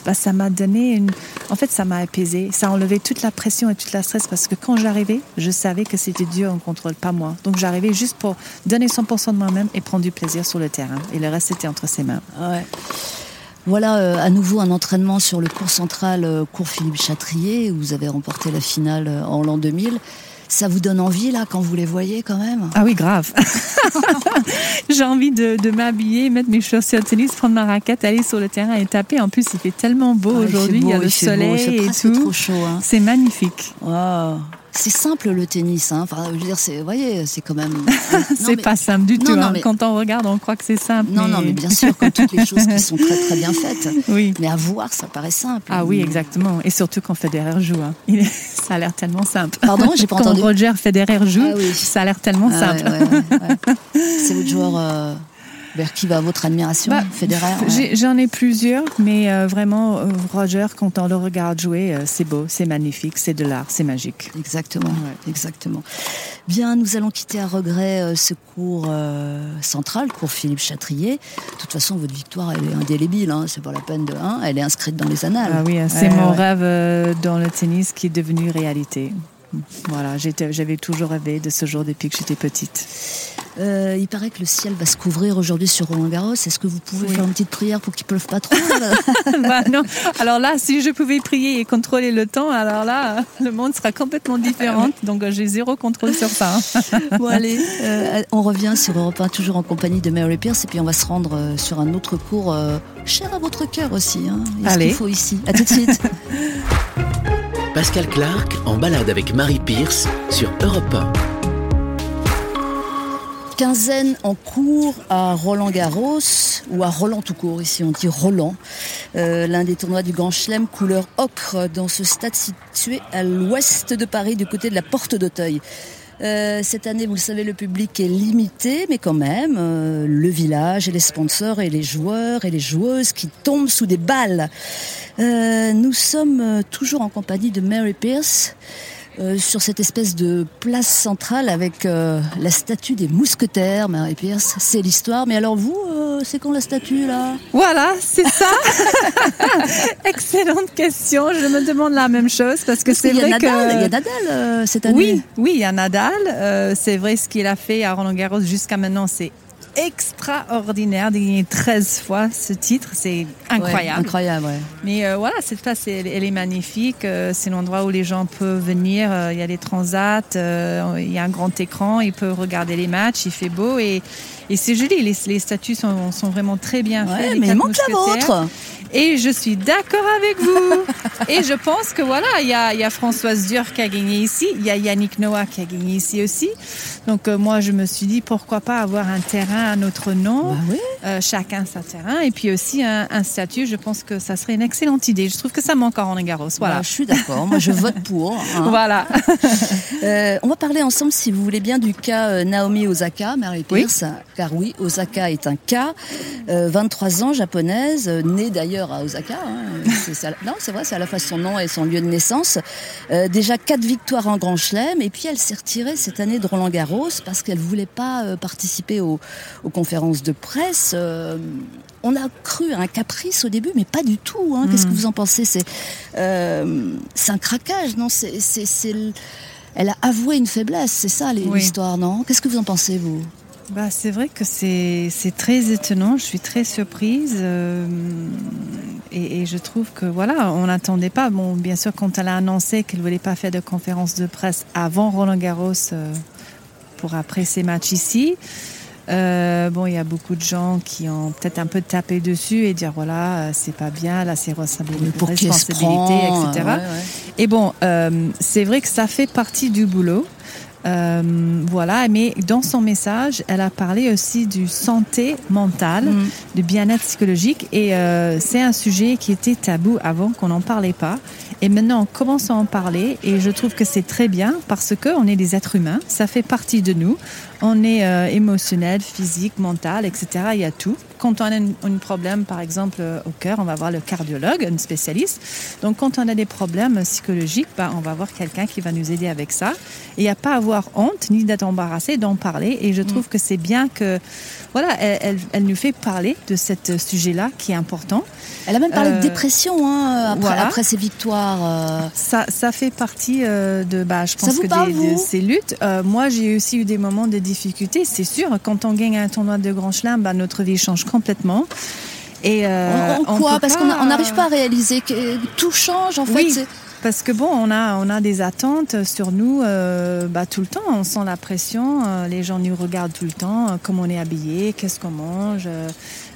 Bah, ça m'a donné une... En fait, ça m'a apaisé, ça a enlevé toute la pression et toute la stress, parce que quand j'arrivais, je savais que c'était Dieu en contrôle, pas moi. Donc j'arrivais juste pour donner 100% de moi-même et prendre du plaisir sur le terrain. Et le reste, c'était entre ses mains. Ouais. Voilà euh, à nouveau un entraînement sur le cours central, euh, cours Philippe Chatrier, où vous avez remporté la finale euh, en l'an 2000. Ça vous donne envie, là, quand vous les voyez, quand même? Ah oui, grave. J'ai envie de, de m'habiller, mettre mes chaussures de tennis, prendre ma raquette, aller sur le terrain et taper. En plus, il fait tellement beau Ah, il aujourd'hui, il y a le beau, soleil c'est et tout. trop chaud. Hein. C'est magnifique. Wow. C'est simple le tennis, hein. Enfin, je veux dire, c'est, vous voyez, c'est quand même. C'est pas simple du non, tout. non, hein. mais- Quand on regarde, on croit que c'est simple. Non, non, mais bien sûr, comme toutes les choses qui sont très très bien faites. Oui. Mais à voir, ça paraît simple. Ah oui, exactement. Et surtout quand Federer joue. hein. Il Ça a l'air tellement simple. Pardon, j'ai pas quand entendu. Roger Federer joue, Ah oui. ça a l'air tellement Ah, simple. ouais, ouais, ouais. C'est votre joueur euh, vers qui va votre admiration, Bah, Federer ouais. J'ai- J'en ai, plusieurs, mais euh, vraiment, euh, Roger, quand on le regarde jouer, euh, c'est beau, c'est magnifique, c'est de l'art, c'est magique. Exactement, Ouais. exactement. Bien, nous allons quitter à regret ce cours central, cours Philippe Chatrier. De toute façon, votre victoire, elle est indélébile. Hein, c'est pas la peine de. Hein, elle est inscrite dans les annales. Ah oui, c'est Ouais, mon rêve dans le tennis qui est devenu réalité. Voilà, j'avais toujours rêvé de ce jour depuis que j'étais petite. Euh, il paraît que le ciel va se couvrir aujourd'hui sur Roland Garros. Est-ce que vous pouvez Oui. faire une petite prière pour qu'il pleuve pas trop Bah non. Alors là, si je pouvais prier et contrôler le temps, alors là, le monde sera complètement différent. Donc j'ai zéro contrôle sur ça. Bon allez, euh, on revient sur Europe 1, toujours en compagnie de Mary Pierce, et puis on va se rendre euh, sur un autre cours cher à votre cœur aussi. Hein. Allez. faut ici. À tout de suite. Pascal Clark en balade avec Marie Pierce sur Europe 1. Quinzaine en cours à Roland Garros, ou à Roland tout court, ici on dit Roland, Euh, l'un des tournois du Grand Chelem couleur ocre dans ce stade situé à l'ouest de Paris, du côté de la Porte d'Auteuil. Euh, cette année, vous savez, le public est limité, mais quand même, euh, le village et les sponsors et les joueurs et les joueuses qui tombent sous des balles. Euh, nous sommes toujours en compagnie de Mary Pierce. sur cette espèce de place centrale avec la statue des mousquetaires, Mary Pierce, c'est l'histoire. Mais alors vous, c'est quand la statue là Voilà, c'est ça. Excellente question. Je me demande la même chose parce que c'est vrai Nadal, il y a que. Nadal euh, cette année. Oui, oui, il y a Nadal. Euh, c'est vrai ce qu'il a fait à Roland Garros jusqu'à maintenant, c'est extraordinaire de gagner 13 fois ce titre, c'est Ouais, incroyable. incroyable, ouais. Mais euh, voilà, cette place, elle, elle est magnifique. Euh, c'est l'endroit où les gens peuvent venir. Euh, Il y a les transats, il y a un grand écran, ils peuvent regarder les matchs, il fait beau et, et c'est joli. Les, les statues sont, sont vraiment très bien faites. mais il manque la vôtre. Et je suis d'accord avec vous. et je pense que voilà, il y a, il y a Françoise Dur qui a gagné ici, il y a Yannick Noah qui a gagné ici aussi. Donc euh, moi, je me suis dit pourquoi pas avoir un terrain à notre nom, Bah oui. euh, chacun sa terrain, et puis aussi un, un statut. Je pense que ça serait une excellente idée. Je trouve que ça manque en Roland Garros. Voilà. Bah, je suis d'accord, moi je vote pour. hein. Voilà. Euh, on va parler ensemble, si vous voulez bien, du cas Naomi Osaka, Mary Oui. Pierce. Car oui, Osaka est un cas. Euh, 23 ans, japonaise, née d'ailleurs à Osaka. hein. Ça- non, c'est vrai, c'est à la fois son nom et son lieu de naissance. Euh, déjà quatre victoires en Grand Chelem. Et puis elle s'est retirée cette année de Roland Garros parce qu'elle voulait pas euh, participer aux, aux conférences de presse. Euh, on a cru à un caprice au début, mais pas du tout. hein. Qu'est-ce que vous en pensez? C'est un craquage, non? C'est elle a avoué une faiblesse, c'est ça Oui. l'histoire, non? Qu'est-ce que vous en pensez, vous? Bah, c'est vrai que c'est très étonnant. Je suis très surprise euh, et, et je trouve que voilà, on n'attendait pas. Bon, bien sûr, quand elle a annoncé qu'elle voulait pas faire de conférence de presse avant Roland Garros euh, pour après ses matchs ici. Euh, bon, il y a beaucoup de gens qui ont peut-être un peu tapé dessus et dire voilà, euh, c'est pas bien, là, c'est responsabilité, prend, etc. ouais, ouais. Et bon, euh, c'est vrai que ça fait partie du boulot. Euh, voilà, mais dans son message, elle a parlé aussi du santé mentale, Mm. du bien-être psychologique, et euh, c'est un sujet qui était tabou avant qu'on n'en parlait pas. Et maintenant, on commence à en parler, et je trouve que c'est très bien parce que on est des êtres humains, ça fait partie de nous. On est euh, émotionnel, physique, mental, etc. Il y a tout. Quand on a un, problème, par exemple, euh, au cœur, on va voir le cardiologue, un spécialiste. Donc, quand on a des problèmes psychologiques, bah, on va voir quelqu'un qui va nous aider avec ça. Et il n'y a pas à avoir honte ni d'être embarrassé d'en parler. Et je trouve que c'est bien que, voilà, elle, elle, elle nous fait parler de ce sujet-là qui est important. Elle a même parlé Euh, de dépression hein, après, voilà. après ses victoires. Euh. Ça, ça fait partie euh, de, bah, je pense que parle, des- vous de ces luttes. Euh, moi, j'ai aussi eu des moments de difficulté, c'est sûr. Quand on gagne un tournoi de Grand Chelem, bah, notre vie change complètement. Et euh, en, on quoi? Parce qu'on n'arrive pas à réaliser que tout change en fait. Oui. Parce que bon, on a, on a des attentes sur nous euh, bah, tout le temps. On sent la pression. euh, les gens nous regardent tout le temps. comment on est habillé, qu'est-ce qu'on mange,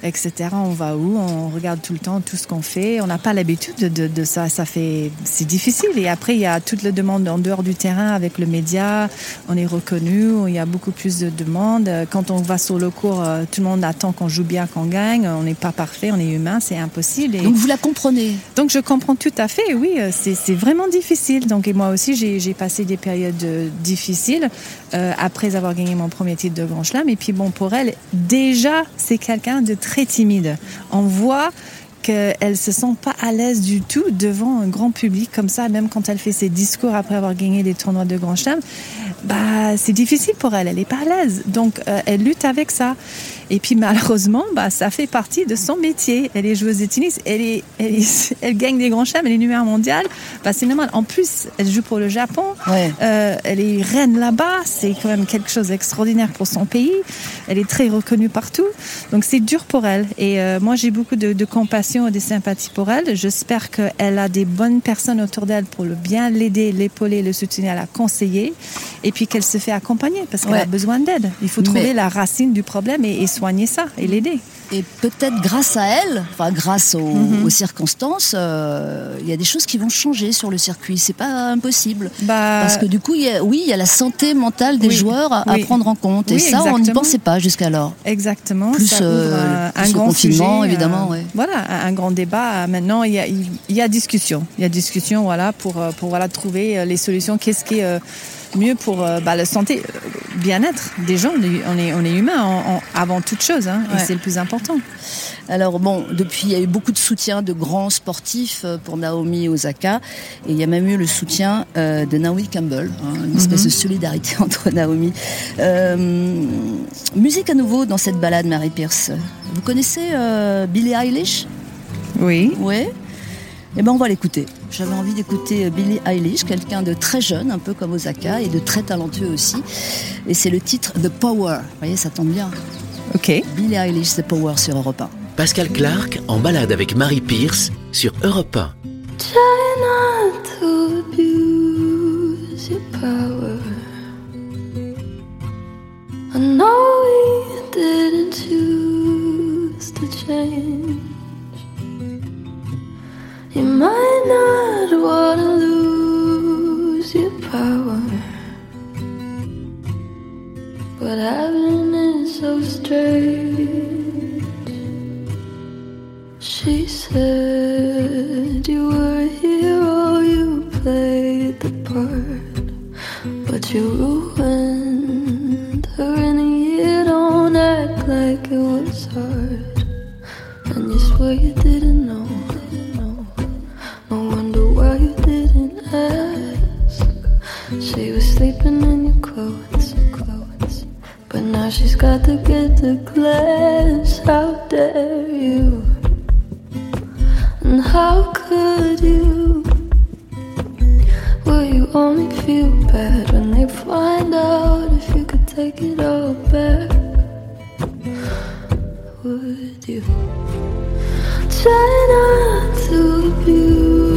etc. On va où? On regarde tout le temps tout ce qu'on fait. On n'a pas l'habitude de, de, de ça. Ça fait, c'est difficile. Et après, il y a toute la demande en dehors du terrain avec le média. On est reconnu. Il y a beaucoup plus de demandes. Quand on va sur le cours, euh, tout le monde attend qu'on joue bien, qu'on gagne. On n'est pas parfait. On est humain. C'est impossible. Et... Donc vous la comprenez? Donc je comprends tout à fait, oui, euh, c'est vraiment difficile. Donc et moi aussi j'ai j'ai passé des périodes euh, difficiles euh, après avoir gagné mon premier titre de Grand Chelem. Et puis bon pour elle, déjà c'est quelqu'un de très timide. On voit qu'elle se sent pas à l'aise du tout devant un grand public comme ça, même quand elle fait ses discours après avoir gagné des tournois de Grand Chelem, bah c'est difficile pour elle, elle est pas à l'aise. Donc euh, elle lutte avec ça. Et puis malheureusement, bah ça fait partie de son métier. Elle est joueuse de tennis, elle est, elle, est- elle gagne des grands chelems, elle est numéro mondial. Bah c'est normal. En plus, elle joue pour le Japon. Ouais. Euh, elle est reine là-bas, c'est quand même quelque chose d'extraordinaire pour son pays. Elle est très reconnue partout, donc c'est dur pour elle. Et euh, moi, j'ai beaucoup de, de compassion et de sympathie pour elle. J'espère qu'elle a des bonnes personnes autour d'elle pour le bien l'aider, l'épauler, le soutenir, la conseiller, et puis qu'elle se fait accompagner parce qu'elle Ouais. a besoin d'aide. Il faut Mais- trouver la racine du problème et, et soigner ça et l'aider. Et peut-être grâce à elle, enfin grâce aux, Mhm. aux circonstances, euh, il y a des choses qui vont changer sur le circuit. C'est pas impossible. Bah, Parce que du coup, il y a, oui, il y a la santé mentale des oui, joueurs à, prendre en compte. Et ça, on n'y pensait pas jusqu'alors. Exactement. Plus, ça euh, un, plus un le grand confinement, sujet, évidemment, ouais. Voilà, un, grand débat. Maintenant, il y a, y discussion. Il y a discussion, voilà, pour euh, pour voilà trouver euh, les solutions. Qu'est-ce qui est euh, mieux pour euh, bah, la santé, euh, bien-être des gens. On est on est humain avant toute chose, hein, Ouais. et c'est le plus important. Alors bon, depuis, il y a eu beaucoup de soutien de grands sportifs euh, pour Naomi Osaka. Et il y a même eu le soutien euh, de Naomi Campbell, hein, une espèce de solidarité entre Naomi. Euh, musique à nouveau dans cette balade, Mary Pierce. Vous connaissez Billie Eilish? Oui. Ouais. Eh ben on va l'écouter. J'avais envie d'écouter Billie Eilish, quelqu'un de très jeune, un peu comme Osaka, et de très talentueux aussi. Et c'est le titre The Power. Vous voyez, ça tombe bien. Ok. Billie Eilish, The Power sur Europe 1. Pascal Clark en balade avec Marie Pierce sur Europe 1. Try not to abuse your power. I know we didn't choose to change. You might not want to lose your power, but having it so strange. She said you were a hero, you played the part, but you ruined her in a year. Don't act like it was hard, and you swear She was sleeping in your clothes, clothes. But now she's got to get the glass. How dare you? And how could you? Will you only feel bad when they find out if you could take it all back? Would you try not to abuse?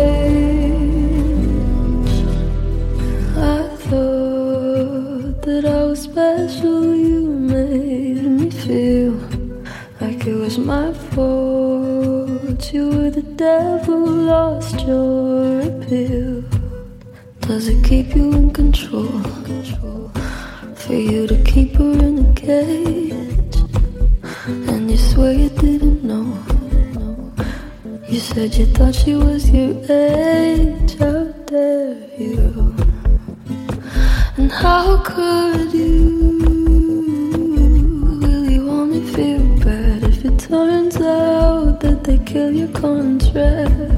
devil, lost your appeal. Does it keep you in control? For you to keep her in a cage. And you swear you didn't know. You said you thought she was your age. How dare you? And how could you? Kill your contract?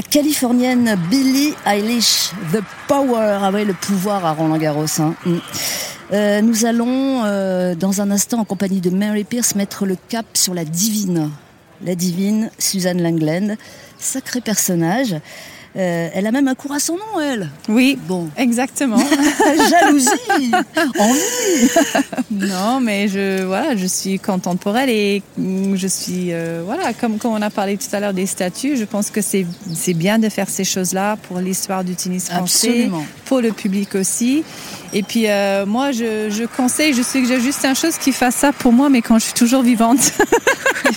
La californienne Billie Eilish, The Power, ah ouais, le pouvoir à Roland Garros. hein. Mm. Euh, nous allons, euh, dans un instant, en compagnie de Mary Pierce, mettre le cap sur la divine. La divine Suzanne Langland, sacré personnage. Euh, elle a même un cours à son nom, elle. Oui, Bon, exactement. jalousie, envie. non, mais je voilà, je suis contente pour elle et je suis euh, voilà, comme comme on a parlé tout à l'heure des statuts, je pense que c'est c'est bien de faire ces choses-là pour l'histoire du tennis français, Absolument. pour le public aussi. Et puis euh, moi, je, je conseille, je sais que j'ai juste un chose qui fasse ça pour moi, mais quand je suis toujours vivante,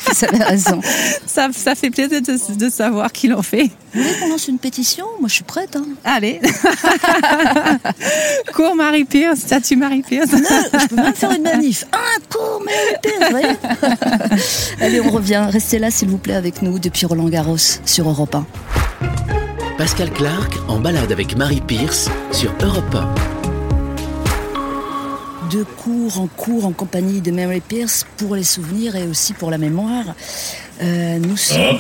Vous avez raison. ça, ça fait plaisir de, de savoir qui l'ont fait. Vous voulez qu'on lance une pétition Moi, je suis prête. hein. Allez, cours Marie Pierce, statue Marie Pierce. Je peux même faire une manif. Un cours, Mary Pierce, vous voyez Allez, on revient. Restez là, s'il vous plaît, avec nous depuis Roland Garros sur Europe 1. Pascal Clark en balade avec Marie Pierce sur Europe 1. De cours en cours en compagnie de Mary Pierce pour les souvenirs et aussi pour la mémoire. Euh, nous sommes...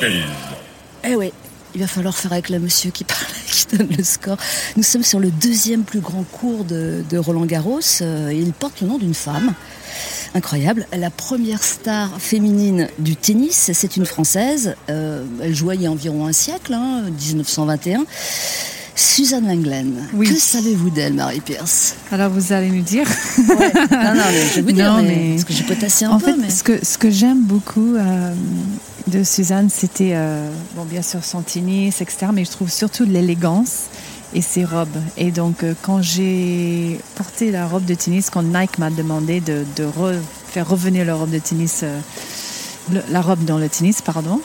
Eh oui, il va falloir faire avec le monsieur qui parle, qui donne le score. Nous sommes sur le deuxième plus grand cours de, de Roland Garros. Euh, il porte le nom d'une femme. Incroyable. La première star féminine du tennis, c'est une Française. Euh, elle jouait il y a environ un siècle, hein, 1921. Suzanne Langlen. Oui. Que savez-vous d'elle, Marie Pierce Alors vous allez nous dire. Ouais. Non, non, mais je vais vous dire, Non, mais- parce que j'ai potassé un en peu. fait, mais... ce que, ce que j'aime beaucoup euh, de Suzanne, c'était, euh, bon, bien sûr, son tennis, etc., mais je trouve surtout l'élégance et ses robes. Et donc, euh, quand j'ai porté la robe de tennis, quand Nike m'a demandé de, de re- faire revenir la robe de tennis, le- la robe dans le tennis, pardon,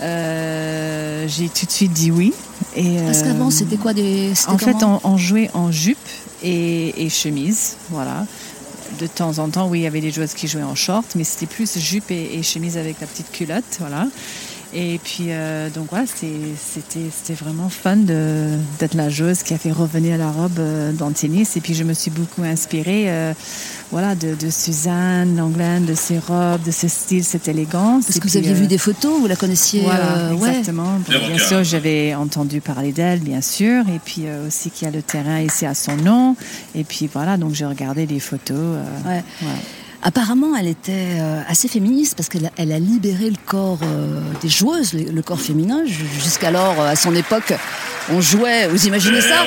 euh, j'ai tout de suite dit oui. Et, Parce euh, qu'avant, c'était quoi des. c'était en fait, on, on jouait en jupe et, et chemise, voilà. De temps en temps, oui, il y avait des joueuses qui jouaient en short, mais c'était plus jupe et, et chemise avec la petite culotte, voilà. Et puis, euh, donc voilà, c'était c'était- c'était vraiment fun de- d'être la joueuse qui a fait revenir la robe euh, dans le tennis. Et puis, je me suis beaucoup inspirée, euh, voilà, de, de Suzanne Langland, de ses robes, de ce style, cette élégance. Parce Et que vous aviez euh, vu des photos, vous la connaissiez voilà, euh, ouais. exactement. Bon, bien sûr, j'avais entendu parler d'elle, bien sûr, et puis euh, aussi qu'il y a le terrain ici à son nom. Et puis voilà, donc j'ai regardé les photos. euh, Ouais. ouais. Apparemment, elle était euh, assez féministe parce qu'elle a, elle a libéré le corps euh, des joueuses, le, corps féminin. Ju- Jusqu'alors, euh, à son époque, on jouait, vous imaginez ça?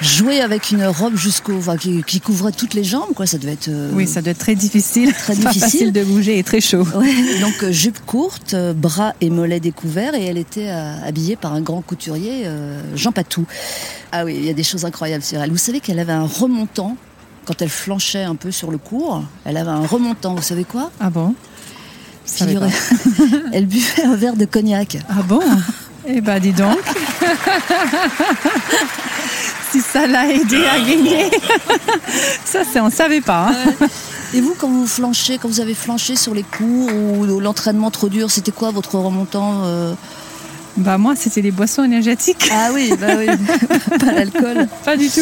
Jouer avec une robe jusqu'au, enfin, qui, qui couvrait toutes les jambes, quoi. Ça devait être. euh, Oui, ça doit être très difficile. Très Pas difficile. facile de bouger et très chaud. Ouais, donc jupe courte, bras et mollets découverts, et elle était habillée par un grand couturier, euh, Jean Patou. Ah oui, il y a des choses incroyables sur elle. Vous savez qu'elle avait un remontant quand elle flanchait un peu sur le cours. Elle avait un remontant, vous savez quoi? Ah bon? Figurez- Elle buvait un verre de cognac. Ah bon? Eh ben, dis donc. si ça l'a aidé à gagner. ça, c'est on savait pas. hein. Et vous, quand vous flanchez, quand vous avez flanché sur les cours ou l'entraînement trop dur, c'était quoi votre remontant euh Bah moi, c'était les boissons énergétiques. Ah oui, bah oui, pas l'alcool. Pas du tout.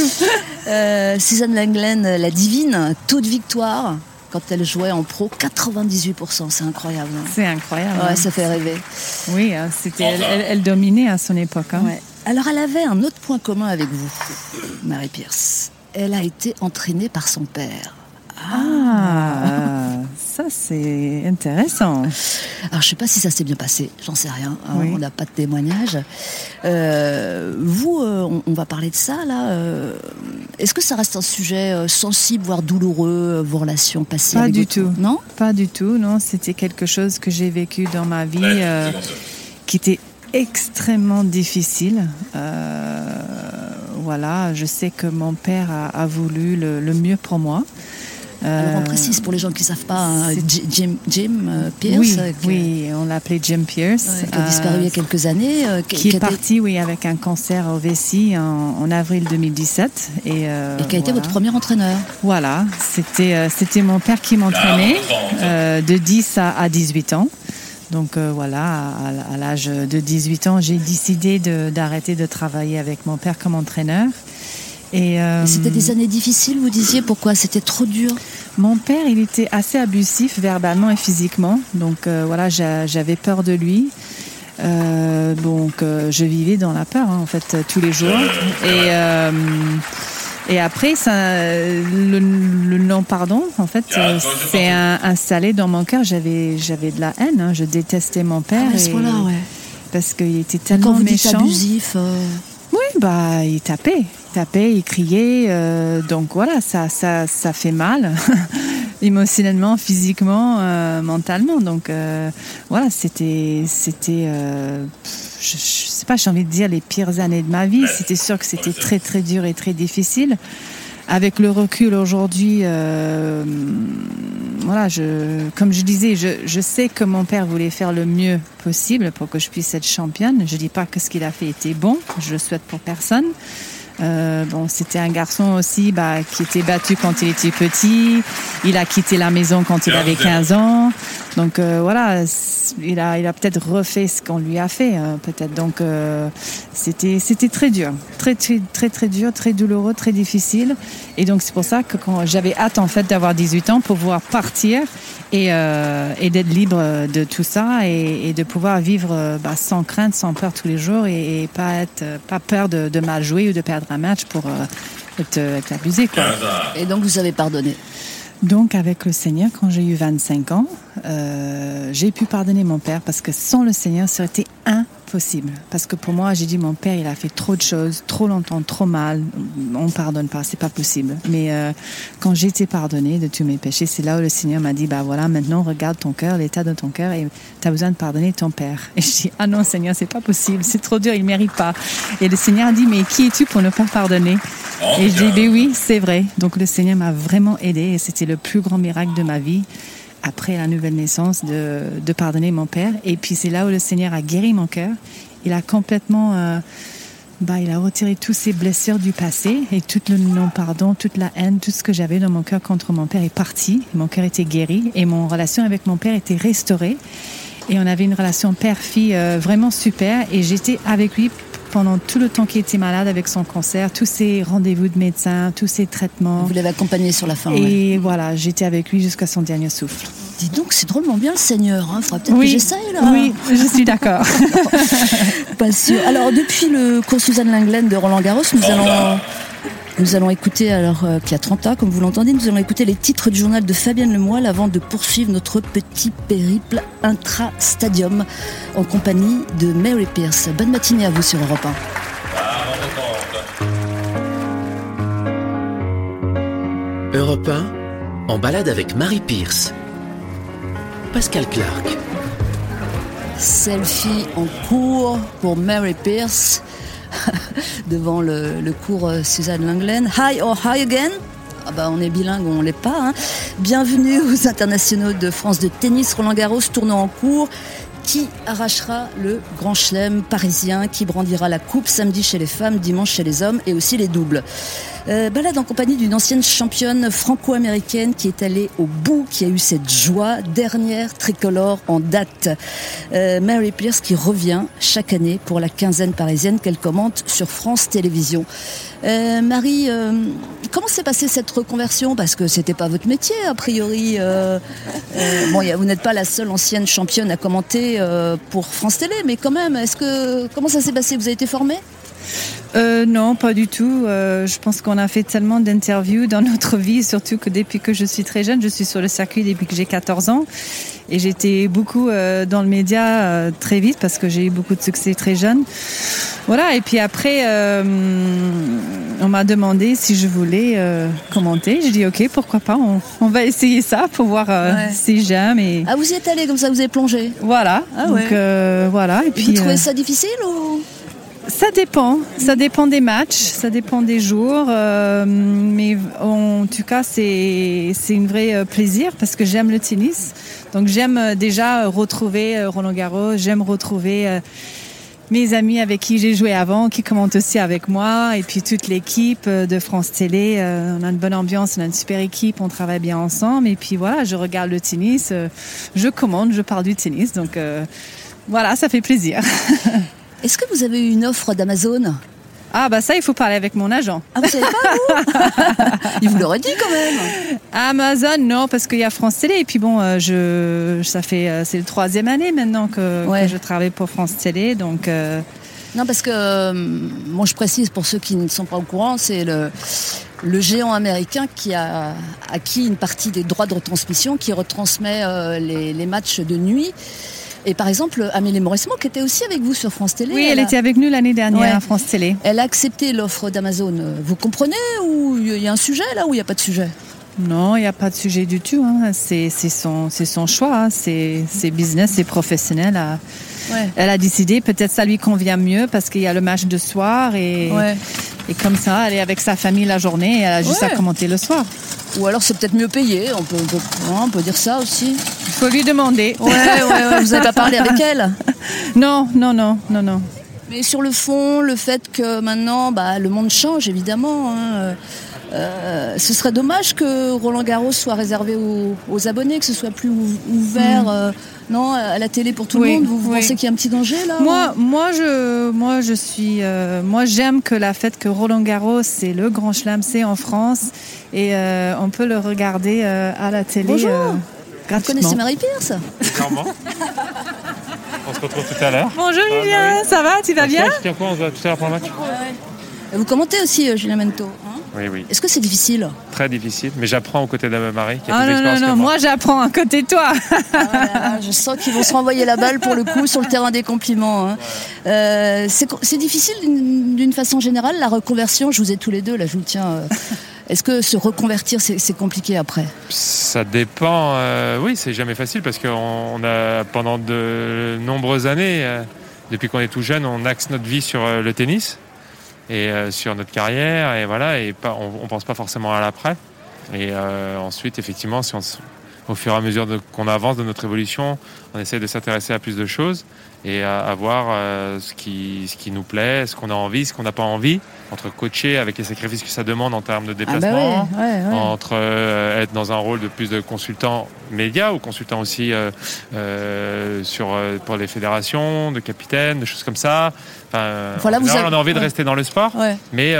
Euh, Suzanne Langlen, la divine, taux de victoire quand elle jouait en pro, 98%, c'est incroyable. hein. C'est incroyable. Ouais, hein. ça fait rêver. Oui, hein, c'était, elle, elle- elle dominait à son époque. hein. Ouais. Alors elle avait un autre point commun avec vous, Marie Pierce. Elle a été entraînée par son père. Ah, ça c'est intéressant. Alors je sais pas si ça s'est bien passé, j'en sais rien, hein, Oui. on n'a pas de témoignage. Euh, vous, euh, on, on va parler de ça là. euh, Est-ce que ça reste un sujet euh, sensible, voire douloureux, vos relations passées Pas avec du tout. Non Pas du tout, non. C'était quelque chose que j'ai vécu dans ma vie euh, qui était extrêmement difficile. Euh, voilà, je sais que mon père a, a voulu le, le mieux pour moi. Alors on Euh, précise pour les gens qui ne savent pas, hein, Jim, Jim euh, Pierce, oui, euh, oui, on l'appelait Jim Pierce. ouais, qui a disparu il y a euh, quelques années. euh, qui, est parti, oui, avec un cancer au vessie en, en avril 2017. Et, euh, et qui a été voilà. votre premier entraîneur. Voilà, c'était euh, c'était mon père qui m'entraînait euh, de 10 à, à 18 ans. Donc euh, voilà, à, à l'âge de 18 ans, j'ai décidé de- d'arrêter de, travailler avec mon père comme entraîneur. Et, euh, C'était des années difficiles, vous disiez pourquoi C'était trop dur? mon père, il était assez abusif verbalement et physiquement. Donc euh, voilà, j'a- j'avais peur de lui. Euh, donc euh, je vivais dans la peur hein, en fait tous les jours. Et euh, et après, ça, le, le non pardon, en fait, euh, c'est installé dans mon cœur. J'avais j'avais de la haine. hein. Je détestais mon père Ah, à ce et- ouais. parce qu'il était Quand tellement vous dites méchant. abusif, euh, Oui, bah, il tapait, tapait, il criait. euh, donc voilà, ça, ça, ça fait mal, émotionnellement, physiquement, euh, mentalement. Donc euh, voilà, c'était, c'était, euh, je, je sais pas, j'ai envie de dire les pires années de ma vie. C'était sûr que c'était très très dur et très difficile. Avec le recul aujourd'hui, voilà, je, comme je disais, je, je sais que mon père voulait faire le mieux possible pour que je puisse être championne. Je dis pas que ce qu'il a fait était bon, je le souhaite pour personne. Euh, bon, c'était un garçon aussi bah, qui était battu quand il était petit. Il a quitté la maison quand il avait 15 ans. Donc euh, voilà, il a, il a peut-être refait ce qu'on lui a fait, euh, peut-être. Donc euh, c'était, c'était très dur, très, très très très dur, très douloureux, très difficile. Et donc c'est pour ça que quand j'avais hâte en fait d'avoir 18 ans pour pouvoir partir et, et d'être libre de tout ça et, et de pouvoir vivre bah, sans crainte, sans peur tous les jours et, et pas être, pas peur de, de mal jouer ou de perdre un match pour euh, être, être abusé quoi. et donc vous avez pardonné. Donc, avec le Seigneur, quand j'ai eu 25 ans, euh, j'ai pu pardonner mon père parce que sans le Seigneur, ça aurait été impossible. Parce que pour moi, j'ai dit, mon père, il a fait trop de choses, trop longtemps, trop mal. On pardonne pas, c'est pas possible. Mais euh, quand j'ai été pardonnée de tous mes péchés, c'est là où le Seigneur m'a dit, bah voilà, maintenant, regarde ton cœur, l'état de ton cœur, et tu as besoin de pardonner ton père. Et je dis, ah non, Seigneur, c'est pas possible, c'est trop dur, il mérite pas. Et le Seigneur a dit, mais qui es-tu pour ne pas pardonner? Et je dis, ben oui, c'est vrai. Donc le Seigneur m'a vraiment aidé et c'était le plus grand miracle de ma vie après la nouvelle naissance de, de pardonner mon père. Et puis c'est là où le Seigneur a guéri mon cœur. Il a complètement, euh, bah, il a retiré toutes ces blessures du passé et tout le non-pardon, toute la haine, tout ce que j'avais dans mon cœur contre mon père est parti. Mon cœur était guéri et mon relation avec mon père était restaurée. Et on avait une relation père-fille euh, vraiment super. Et j'étais avec lui pendant tout le temps qu'il était malade avec son cancer, tous ses rendez-vous de médecin, tous ses traitements. Vous l'avez accompagné sur la fin. ouais. Et voilà, j'étais avec lui jusqu'à son dernier souffle. Dis donc, c'est drôlement bien le Seigneur. Il faudra peut-être que Oui, j'essaye là. oui, je suis d'accord. Pas sûr. Alors, depuis le cours Suzanne Langlen de Roland Garros, nous allons, nous allons écouter, alors euh, qui a 30 ans, comme vous l'entendez, nous allons écouter les titres du journal de Fabienne Lemoyle avant de poursuivre notre petit périple intra-stadium en compagnie de Mary Pierce. Bonne matinée à vous sur Europe 1. Europe 1, en balade avec Marie Pierce. Pascal Clark. Selfie en cours pour Mary Pierce devant le, cours euh, Suzanne Langlen. Hi or hi again ah bah on est bilingue, on l'est pas. hein. Bienvenue aux internationaux de France de tennis Roland Garros tournant en cours. Qui arrachera le grand chelem parisien? Qui brandira la coupe samedi chez les femmes, dimanche chez les hommes? Et aussi les doubles Euh, balade en compagnie d'une ancienne championne franco-américaine qui est allée au bout, qui a eu cette joie, dernière tricolore en date. Euh, Mary Pierce qui revient chaque année pour la quinzaine parisienne qu'elle commente sur France Télévisions. Euh, Marie, comment s'est passée cette reconversion? Parce que c'était pas votre métier, a priori. Bon, vous n'êtes pas la seule ancienne championne à commenter pour France Télé, mais quand même, est-ce que comment ça s'est passé? Vous avez été formée? Euh, non, pas du tout. Euh, je pense qu'on a fait tellement d'interviews dans notre vie, surtout que depuis que je suis très jeune, je suis sur le circuit depuis que j'ai 14 ans. Et j'étais beaucoup euh, dans le média très vite parce que j'ai eu beaucoup de succès très jeune. Voilà, et puis après, on m'a demandé si je voulais commenter. J'ai dit ok, pourquoi pas, on, on va essayer ça pour voir Ouais. si j'aime. Et Ah, vous y êtes allée comme ça, vous avez plongé. voilà, Ah donc ouais. voilà. Et puis, vous trouvez ça difficile ou? Ça dépend, ça dépend des matchs, ça dépend des jours, euh, mais en tout cas c'est c'est une vraie euh, plaisir parce que j'aime le tennis, donc j'aime euh, déjà retrouver Roland Garros, j'aime retrouver mes amis avec qui j'ai joué avant, qui commentent aussi avec moi, et puis toute l'équipe de France Télé, on a une bonne ambiance, on a une super équipe, on travaille bien ensemble, et puis voilà, je regarde le tennis, je commande, je parle du tennis, donc voilà, ça fait plaisir. Est-ce que vous avez eu une offre d'Amazon Ah bah ça, il faut parler avec mon agent. Ah, vous savez pas vous Il vous l'aurait dit quand même. Amazon, non, parce qu'il y a France Télé. Et puis bon, euh, je, ça fait, euh, c'est le troisième année maintenant que, Ouais. que je travaille pour France Télé. Donc, euh, Non, parce que, moi je précise pour ceux qui ne sont pas au courant, c'est le, le géant américain qui a acquis une partie des droits de retransmission, qui retransmet les, les matchs de nuit. Et par exemple, Amélie Mauresmo, qui était aussi avec vous sur France Télé, oui, elle a, était avec nous l'année dernière Ouais. à France Télé. elle a accepté l'offre d'Amazon. Vous comprenez ou il y a un sujet là ou il n'y a pas de sujet? Non, il n'y a pas de sujet du tout. Hein. C'est, son, choix. hein. C'est, business, c'est professionnel. Ouais. Elle a décidé, peut-être ça lui convient mieux parce qu'il y a le match de soir et, Ouais. et comme ça, elle est avec sa famille la journée et elle a juste Ouais. à commenter le soir. Ou alors c'est peut-être mieux payé, on peut, on peut, hein, on peut dire ça aussi. Il faut lui demander. Ouais, ouais, ouais, vous n'avez pas parlé avec elle Non, non, non, non, non. Mais sur le fond, le fait que maintenant, bah, le monde change évidemment. hein, euh, ce serait dommage que Roland Garros soit réservé aux, aux abonnés, que ce soit plus ou- ouvert, euh, non, à la télé pour tout Oui, le monde. Vous, vous oui. pensez qu'il y a un petit danger là Moi, moi, je, moi, je suis, euh, moi, j'aime que la fête que Roland Garros, c'est le grand chelem, c'est en France, et euh, on peut le regarder euh, à la télé Bonjour. euh, Vous connaissez Marie Pierce? Clairement. On se retrouve tout à l'heure. Bonjour Julien, ça va, tu vas bien? Je tiens quoi On se voit tout à l'heure pour le match Vous commentez aussi euh, Julien Mento. hein Oui, oui. Est-ce que c'est difficile Très difficile. Mais j'apprends aux côtés de Marie qui a Ah plus non, non, non, moi. moi j'apprends à côté de toi. Ah, Je sens qu'ils vont se renvoyer la balle pour le coup sur le terrain des compliments. hein. Euh, c'est difficile d'une façon générale la reconversion. Je vous ai tous les deux là, je vous tiens. euh, Est-ce que se reconvertir c'est compliqué après? Ça dépend. euh, oui, c'est jamais facile parce qu'on on a pendant de nombreuses années, euh, depuis qu'on est tout jeune, on axe notre vie sur euh, le tennis et euh, sur notre carrière et voilà et on, pense pas forcément à l'après. Et euh, ensuite, effectivement, on, au fur et à mesure de- qu'on avance dans notre évolution, on essaie de s'intéresser à plus de choses et à, voir euh, ce, qui, ce qui nous plaît, ce qu'on a envie, ce qu'on n'a pas envie, entre coacher avec les sacrifices que ça demande en termes de Ah bah déplacement, ouais, ouais, ouais. entre euh, être dans un rôle de plus de consultant média ou consultant aussi euh, euh, sur pour les fédérations, de capitaine, de choses comme ça. Enfin, Voilà, en vous avez- on a envie de rester dans le sport, mais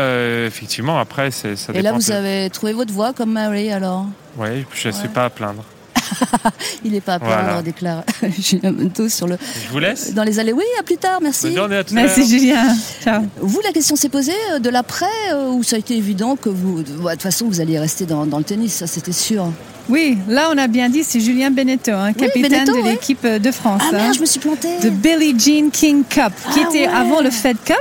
effectivement après ça Et dépend. là, vous de- avez trouvé votre voie comme Mary alors? Ouais, je ne suis pas à plaindre. Il n'est pas à plaindre, Voilà. déclare Julien Mento sur le. Je vous laisse. Dans les allées. Oui, à plus tard, merci. Bonne journée à. Merci Julien. Ciao. Vous, la question s'est posée euh, de l'après, euh, où ça a été évident que vous, de toute façon, vous alliez rester dans, dans le tennis, ça c'était sûr. Oui, là on a bien dit, c'est Julien Beneteau, hein, capitaine de ouais. l'équipe de France. Ah hein. merde, je me suis plantée. de Billie Jean King Cup, qui Ah était ouais. avant le Fed Cup,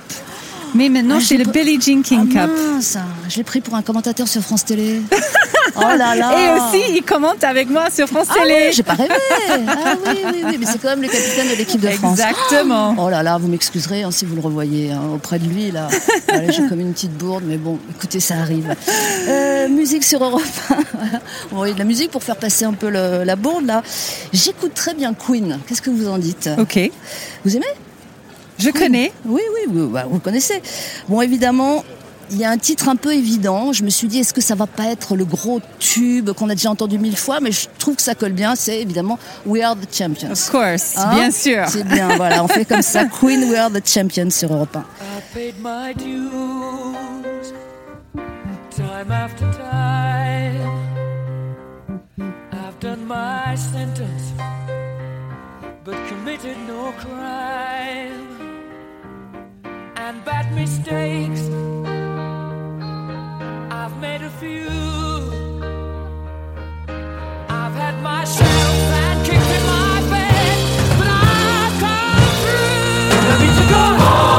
mais maintenant Ah, j'ai le Billie Jean King ah Cup. mince, je l'ai pris pour un commentateur sur France Télé. oh là là. Et aussi, il commente avec moi sur France Ah Télé. oui, j'ai pas rêvé. Ah oui, oui, oui, mais c'est quand même le capitaine de l'équipe de France. Exactement. Oh là là, vous m'excuserez hein, si vous le revoyez hein, auprès de lui là. Allez, j'ai comme une petite bourde, mais bon, écoutez, ça arrive. Euh, musique sur Europe. 1, voilà. On va envoyer de la musique pour faire passer un peu le- la bourde là. J'écoute très bien Queen. Qu'est-ce que vous en dites? Ok, Vous aimez? Je connais. Oui, oui, oui, bah, vous connaissez. Bon, évidemment, il y a un titre un peu évident. Je me suis dit, est-ce que ça va pas être le gros tube qu'on a déjà entendu mille fois? Mais je trouve que ça colle bien. C'est évidemment We Are the Champions. Of course, Hein bien sûr. C'est bien, voilà, on fait comme ça. Queen, We Are the Champions sur Europe 1. I paid my dues time after time. I've done my sentence, but committed no crime. And bad mistakes, I've made a few. I've had my shells and kicked in my bed, but I've come through.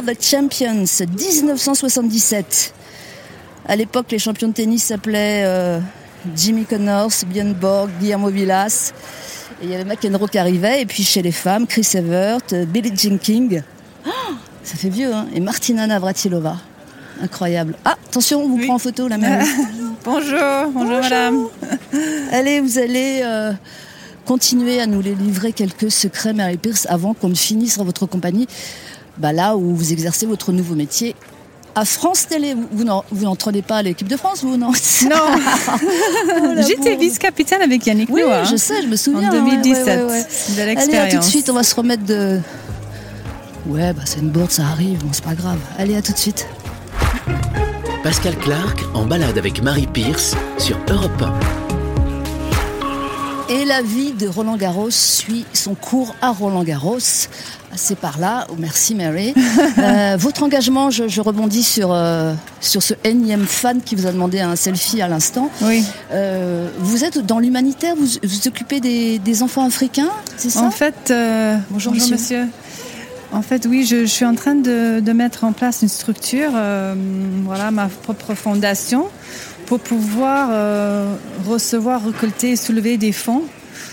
Are the Champions, 1977. À l'époque, les champions de tennis s'appelaient euh, Jimmy Connors, Björn Borg, Guillermo Villas. Et il y avait McEnroe qui arrivait. Et puis chez les femmes, Chris Evert, euh, Billie Jean King. Ah, ça fait vieux, hein Et Martina Navratilova. Incroyable. Ah, attention, on vous Oui. prend en photo, la même. Bonjour, bonjour, madame. Allez, vous allez euh, continuer à nous les livrer quelques secrets, Mary Pierce, avant qu'on ne finisse votre compagnie, bah là où vous exercez votre nouveau métier. À France Télé, vous, vous n'en- vous n'entraînez pas à l'équipe de France, vous, non Non, la j'étais vice-capitaine avec Yannick Oui, Noah. je sais, je me souviens. En ouais, 2017. ouais, ouais, ouais. De Allez, à tout de suite, on va se remettre de... Ouais, bah c'est une bourde, ça arrive, bon, c'est pas grave. Allez, à tout de suite. Pascal Clark en balade avec Marie Pierce sur Europe 1. Et la vie de Roland Garros suit son cours à Roland Garros. C'est par là. Oh, merci Mary. Euh, votre engagement, je, je rebondis sur, euh, sur ce énième fan qui vous a demandé un selfie à l'instant. Oui. Euh, vous êtes dans l'humanitaire, vous vous occupez des, des enfants africains, c'est ça? En fait, Bonjour, monsieur. monsieur. En fait, oui, je, je suis en train de, de mettre en place une structure, voilà, ma propre fondation, pour pouvoir euh, recevoir, récolter et soulever des fonds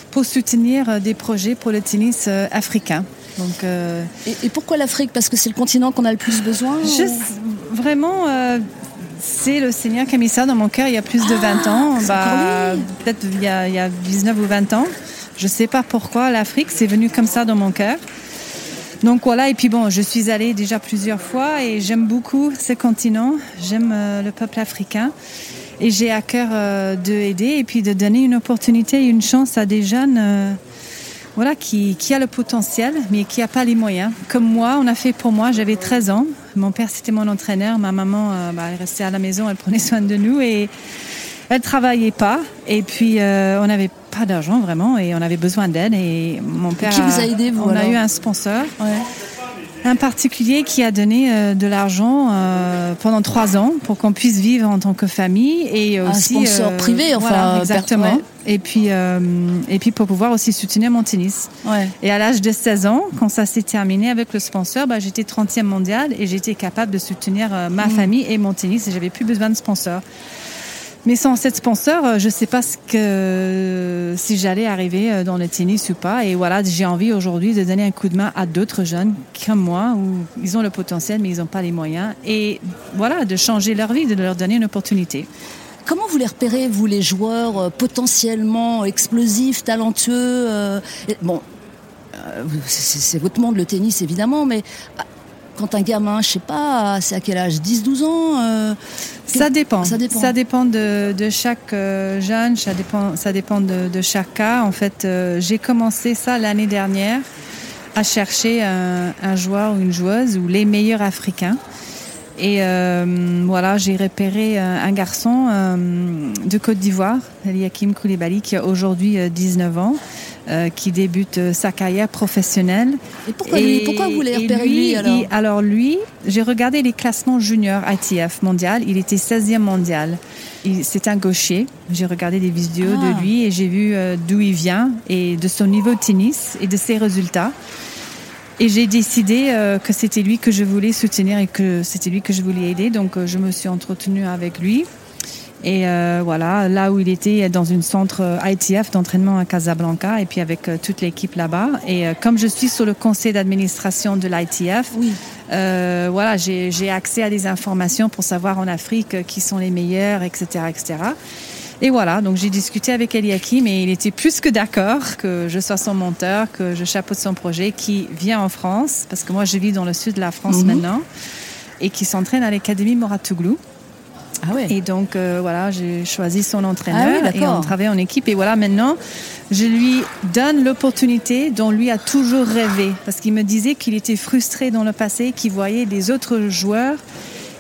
pour soutenir euh, des projets pour le tennis euh, africain. Donc, euh, et, et pourquoi l'Afrique? Parce que c'est le continent qu'on a le plus besoin je- ou- vraiment, euh, c'est le Seigneur qui a mis ça dans mon cœur il y a plus de 20 ans. c'est Bah. Peut-être il y, a, il y a 19 ou 20 ans. Je ne sais pas pourquoi l'Afrique, c'est venu comme ça dans mon cœur. Donc voilà, et puis bon, je suis allée déjà plusieurs fois et j'aime beaucoup ce continent, j'aime euh, le peuple africain et j'ai à cœur euh, de aider et puis de donner une opportunité une chance à des jeunes euh, voilà, qui, qui a le potentiel, mais qui n'a pas les moyens. Comme moi, on a fait pour moi, j'avais 13 ans. Mon père, c'était mon entraîneur. Ma maman, euh, bah, elle restait à la maison, elle prenait soin de nous et elle travaillait pas. Et puis, euh, on n'avait pas d'argent vraiment et on avait besoin d'aide. Et mon père. qui vous a aidé, vous, On a eu un sponsor. Ouais. Un particulier qui a donné euh, de l'argent euh, pendant trois ans pour qu'on puisse vivre en tant que famille et Un aussi sponsor privé, enfin, voilà, per- exactement. ouais. Et puis euh, et puis pour pouvoir aussi soutenir mon tennis. Ouais. Et à l'âge de 16 ans, quand ça s'est terminé avec le sponsor, bah, j'étais 30e mondiale et j'étais capable de soutenir euh, ma famille et mon tennis et j'avais plus besoin de sponsor. Mais sans cette sponsor, euh, je ne sais pas que, si j'allais arriver euh, dans le tennis ou pas. Et voilà, j'ai envie aujourd'hui de donner un coup de main à d'autres jeunes comme moi, où ils ont le potentiel, mais ils n'ont pas les moyens. Et voilà, de changer leur vie, de leur donner une opportunité. Comment vous les repérez, vous, les joueurs euh, potentiellement explosifs, talentueux euh, Bon, euh, c'est- votre monde, le tennis, évidemment, mais quand un gamin, je sais pas, c'est à quel âge 10-12 ans euh, Ça dépend. Ça dépend. de, de chaque euh, jeune, ça dépend, ça dépend de, de chaque cas. En fait, euh, j'ai commencé ça l'année dernière à chercher un, un joueur ou une joueuse ou les meilleurs Africains. Et voilà, j'ai repéré un, garçon de Côte d'Ivoire, Eliakim Koulibaly, qui a aujourd'hui euh, 19 ans, euh, qui débute euh, sa carrière professionnelle. Et pourquoi, lui, pourquoi vous les et repérez lui, alors il- alors lui, j'ai regardé les classements juniors ITF mondial. Il était 16e mondial. C'est un gaucher. J'ai regardé des vidéos Ah. de lui et j'ai vu euh, d'où il vient et de son niveau de tennis et de ses résultats. Et j'ai décidé euh, que c'était lui que je voulais soutenir et que c'était lui que je voulais aider. Donc euh, je me suis entretenue avec lui. Et euh, voilà, là où il était dans une centre euh, ITF d'entraînement à Casablanca et puis avec euh, toute l'équipe là-bas. Et euh, comme je suis sur le conseil d'administration de l'ITF, Oui. euh, voilà, j'ai j'ai accès à des informations pour savoir en Afrique qui sont les meilleurs, etc., etc. Et voilà, donc j'ai discuté avec Eliakim et il était plus que d'accord que je sois son monteur, que je chapeaute son projet, qui vient en France, parce que moi je vis dans le sud de la France Mhm. maintenant, et qui s'entraîne à l'Académie Mouratoglou. Ah ouais. Et donc, euh, voilà, j'ai choisi son entraîneur Ah oui, et on travaille en équipe. Et voilà, maintenant, je lui donne l'opportunité dont lui a toujours rêvé. Parce qu'il me disait qu'il était frustré dans le passé, qu'il voyait des autres joueurs.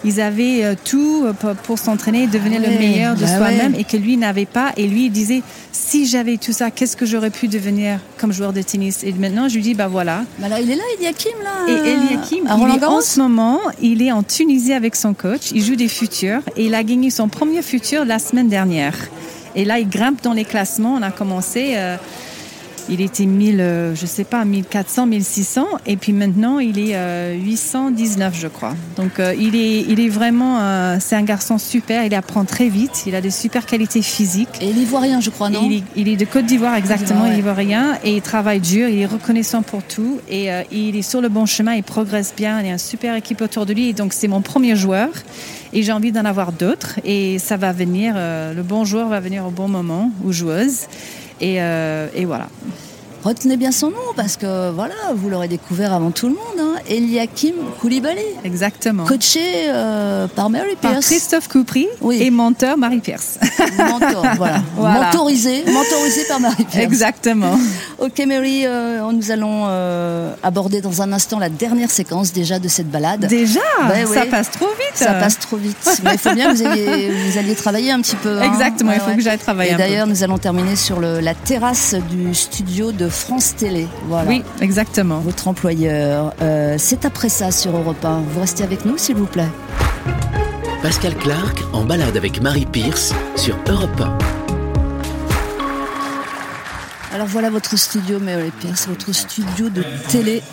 Ils avaient euh, tout euh, pour, pour s'entraîner, devenir Ouais, le meilleur de bah soi-même ouais. et que lui n'avait pas. Et lui, il disait, si j'avais tout ça, qu'est-ce que j'aurais pu devenir comme joueur de tennis? Et maintenant, je lui dis, bah voilà, Bah là, il est là, Eliakim, là. et Eliakim, il est en ce moment, il est en Tunisie avec son coach. Il joue des futurs et il a gagné son premier futur la semaine dernière. Et là, il grimpe dans les classements. On a commencé, euh, il était 1000, euh, je sais pas, 1400, 1600. Et puis maintenant, il est euh, 819, je crois. Donc, euh, il, est, il est vraiment, euh, c'est un garçon super. Il apprend très vite. Il a des super qualités physiques. Et l'ivoirien, je crois, non Il est, il est de Côte d'Ivoire, exactement, il ivoirien, et il travaille dur, il est reconnaissant pour tout, et euh, il est sur le bon chemin, il progresse bien, il y a une super équipe autour de lui, et donc c'est mon premier joueur, et j'ai envie d'en avoir d'autres, et ça va venir, euh, le bon joueur va venir au bon moment, ou joueuse, et, euh, et voilà. Retenez bien son nom, parce que voilà, vous l'aurez découvert avant tout le monde. Hein. Eliakim Koulibaly, Exactement. coaché euh, par Mary Par Pierce. Christophe Coupry Oui. et menteur Marie Pierce. Mentor, voilà. Voilà. Mentorisé, mentorisé par Mary Pierce. Exactement. Ok Mary, euh, nous allons euh, aborder dans un instant la dernière séquence déjà de cette balade. Déjà, Ouais, ça passe trop vite. Ça passe trop vite. Mais il faut bien que vous vous alliez travailler un petit peu. hein. Exactement, il faut ouais. que j'aille travailler Et d'ailleurs, nous allons terminer sur le- la terrasse du studio de France Télé. Voilà. Oui, exactement. Votre employeur. Euh, C'est après ça sur Europe 1. Vous restez avec nous, s'il vous plaît. Pascal Clark en balade avec Marie Pierce sur Europe 1. Alors voilà votre studio, Mary Pierce, votre studio de télé.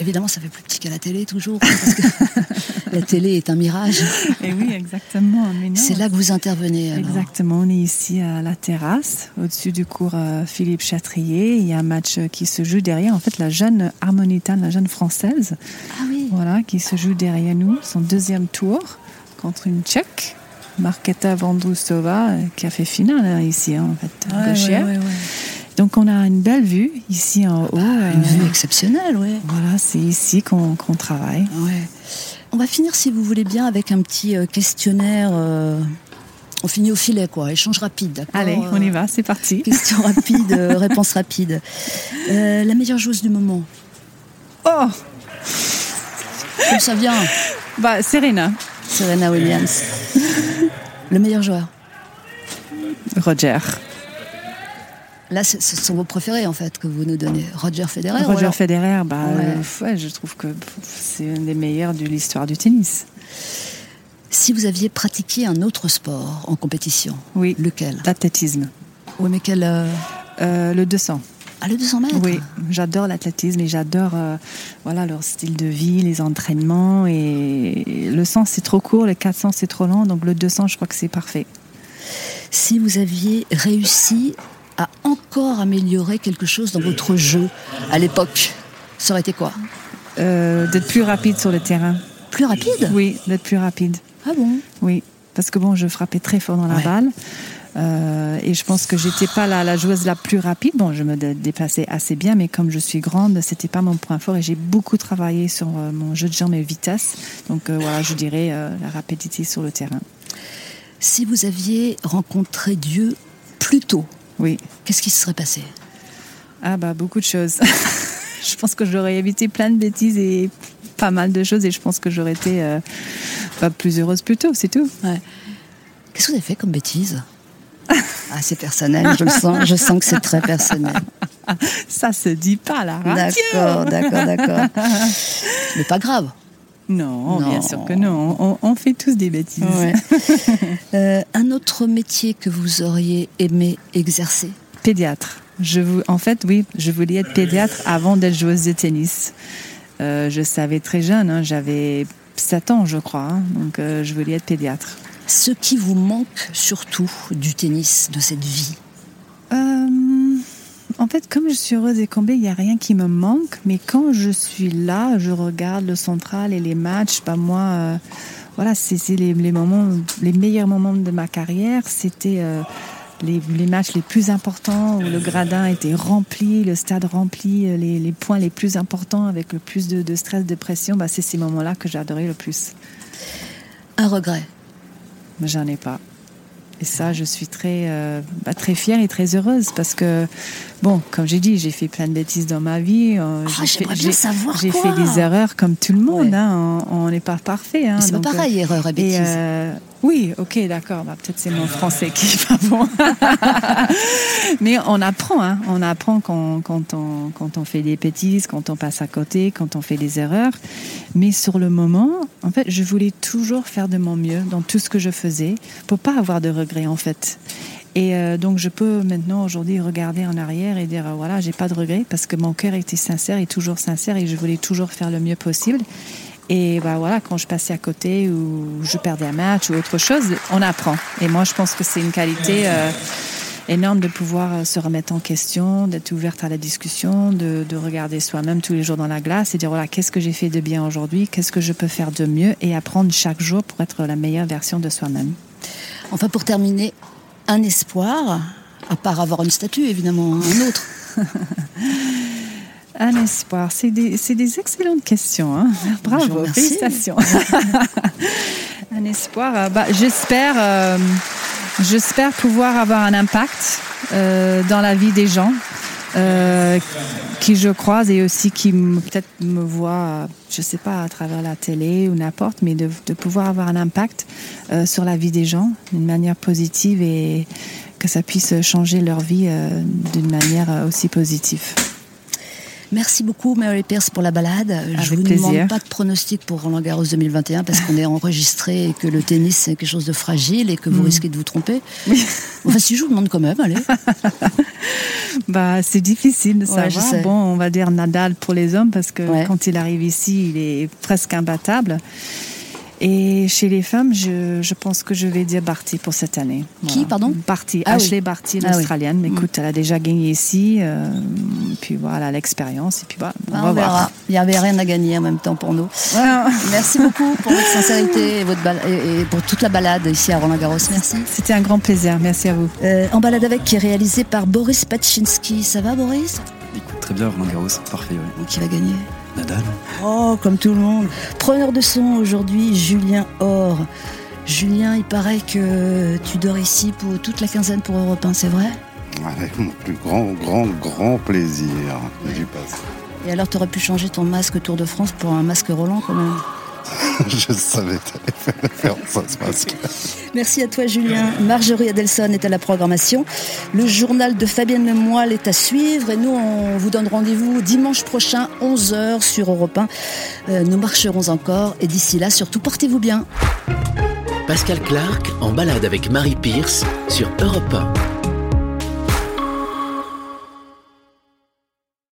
Évidemment, ça fait plus petit qu'à la télé toujours, parce que la télé est un mirage. Et oui, exactement. C'est là que vous intervenez. alors. Exactement, on est ici à la terrasse, au-dessus du cours euh, Philippe Chatrier. Il y a un match euh, qui se joue derrière, en fait, la jeune Harmonitane, la jeune française, Ah oui. voilà, qui se joue derrière nous, son deuxième tour contre une Tchèque, Marketa Vondrousova, euh, qui a fait finale hein, ici, hein, en fait, Ouais, gauchère. ouais, ouais, ouais. Donc on a une belle vue ici en haut. euh, Une vue exceptionnelle, oui. voilà, c'est ici qu'on qu'on travaille. Ouais. On va finir, si vous voulez bien, avec un petit euh, questionnaire euh, On finit au filet, quoi. Échange rapide, Allez, on y Euh, va, c'est parti. Question rapide, euh, réponse rapide. Euh, la meilleure joueuse du moment Oh, Comme ça vient, bah Serena, Serena Williams. Le meilleur joueur Roger. Là, ce sont vos préférés, en fait, que vous nous donnez. Roger Federer Roger alors- Federer, bah, Ouais. euh, ouais, je trouve que c'est un des meilleurs de l'histoire du tennis. Si vous aviez pratiqué un autre sport en compétition, Oui, lequel l'athlétisme. Oui, mais quel euh, Euh, le 200. Ah, le 200 mètres Oui, j'adore l'athlétisme et j'adore euh, voilà, leur style de vie, les entraînements. Et le 100, c'est trop court, le 400, c'est trop lent. Donc le 200, je crois que c'est parfait. Si vous aviez réussi à encore améliorer quelque chose dans votre jeu à l'époque, ça aurait été quoi? Euh, d'être plus rapide sur le terrain. Plus rapide? Oui, d'être plus rapide. Ah bon? Oui, parce que bon, je frappais très fort dans la Ouais. balle. Euh, et je pense que j'étais pas la, la joueuse la plus rapide. Bon, je me dé- dépassais assez bien, mais comme je suis grande, c'était pas mon point fort. Et j'ai beaucoup travaillé sur euh, mon jeu de jambes et vitesse. Donc euh, voilà, je dirais la rapidité sur le terrain. Si vous aviez rencontré Dieu plus tôt, Oui. qu'est-ce qui se serait passé? Ah bah beaucoup de choses. je pense que j'aurais évité plein de bêtises et pas mal de choses. Et je pense que j'aurais été euh, pas plus heureuse plus tôt, c'est tout. Qu'est-ce que vous avez fait comme bêtise? Ah, c'est personnel, je le sens, je sens que c'est très personnel. Ça se dit pas à la radio. D'accord, d'accord, d'accord. Mais pas grave. Non, Non. bien sûr que non. On, on fait tous des bêtises. Ouais. Euh, un autre métier que vous auriez aimé exercer Pédiatre. Je en fait, oui, je voulais être pédiatre avant d'être joueuse de tennis. Euh, je savais très jeune, hein, j'avais 7 ans, je crois. hein, donc, euh, je voulais être pédiatre. Ce qui vous manque surtout du tennis, de cette vie en fait, comme je suis heureuse et comblée, il n'y a rien qui me manque. Mais quand je suis là, je regarde le central et les matchs. Bah moi, euh, voilà, c'est les, les moments, les meilleurs moments de ma carrière. C'était euh, les, les matchs les plus importants où le gradin était rempli, le stade rempli, euh, les, les points les plus importants avec le plus de, de stress, de pression. Bah, c'est ces moments-là que j'adorais le plus. Un regret? J'en ai pas. Et ça, je suis très, euh, bah, très fière et très heureuse parce que, bon, comme j'ai dit, j'ai fait plein de bêtises dans ma vie. euh, Ah, j'ai fait- j'aimerais bien j'ai- savoir J'ai quoi. fait des erreurs comme tout le monde. Ouais. hein, on n'est pas parfait. hein, c'est pas euh, pareil, erreur et et, bêtise. euh, oui, ok, d'accord. Bah, Peut-être c'est mon français qui est pas bon. Mais on apprend, hein. On apprend quand, quand, on, quand on fait des bêtises, quand on passe à côté, quand on fait des erreurs. Mais sur le moment, en fait, je voulais toujours faire de mon mieux dans tout ce que je faisais pour pas avoir de regrets, en fait. Et euh, donc, je peux maintenant, aujourd'hui, regarder en arrière et dire, voilà, j'ai pas de regrets parce que mon cœur était sincère et toujours sincère et je voulais toujours faire le mieux possible. Et bah voilà, quand je passais à côté ou je perdais un match ou autre chose, on apprend. Et moi, je pense que c'est une qualité euh, énorme de pouvoir euh, se remettre en question, d'être ouverte à la discussion, de, de regarder soi-même tous les jours dans la glace et dire voilà, qu'est-ce que j'ai fait de bien aujourd'hui, qu'est-ce que je peux faire de mieux? Et apprendre chaque jour pour être la meilleure version de soi-même. Enfin, pour terminer, un espoir, à part avoir une statue, évidemment, un autre. Un espoir, c'est des, c'est des excellentes questions. Hein vous Bravo, félicitations. un espoir, euh, bah, j'espère, euh, j'espère pouvoir avoir un impact euh, dans la vie des gens euh, qui je croise et aussi qui peut-être me voient, je sais pas, à travers la télé ou n'importe, mais de, de pouvoir avoir un impact euh, sur la vie des gens d'une manière positive et que ça puisse changer leur vie euh, d'une manière aussi positive. Merci beaucoup, Mary Pierce, pour la balade. Je Avec vous plaisir. demande pas de pronostic pour Roland Garros 2021 parce qu'on est enregistré et que le tennis, c'est quelque chose de fragile et que vous Mm. risquez de vous tromper. Enfin, si je vous demande quand même, allez. Bah, c'est difficile de Ouais, je savoir. bon, on va dire Nadal pour les hommes parce que Ouais. quand il arrive ici, il est presque imbattable. Et chez les femmes, je, je pense que je vais dire Barty pour cette année. Qui, pardon? Barty, Ah oui. Ashley Barty, Ah oui. l'Australienne. Mais Mm. écoute, elle a déjà gagné ici. euh, puis voilà, l'expérience. Et puis voilà, on Ah, va on verra. voir. Il n'y avait rien à gagner en même temps pour nous. Merci beaucoup pour votre sincérité et, votre pour toute la balade ici à Roland Garros. Merci. C'était un grand plaisir. Merci à vous. Euh, en balade avec, qui est réalisé par Boris Pachinski. Ça va, Boris? Très bien, Roland Garros, parfait. Donc, Qui va gagner? Nadal. Oh, comme tout le monde. Preneur de son aujourd'hui, Julien Or. Julien, il paraît que tu dors ici pour toute la quinzaine pour Europe 1, c'est vrai? Avec mon plus grand, grand, grand plaisir. J'y passe. Et alors, tu aurais pu changer ton masque Tour de France pour un masque Roland quand même? Je savais que faire ce masque. Merci à toi Julien. Marjorie Adelson est à la programmation. Le journal de Fabienne Lemoyle est à suivre et nous on vous donne rendez-vous dimanche prochain 11h sur Europe 1. Euh, nous marcherons encore et d'ici là surtout portez-vous bien. Pascal Clark en balade avec Marie Pierce sur Europe 1.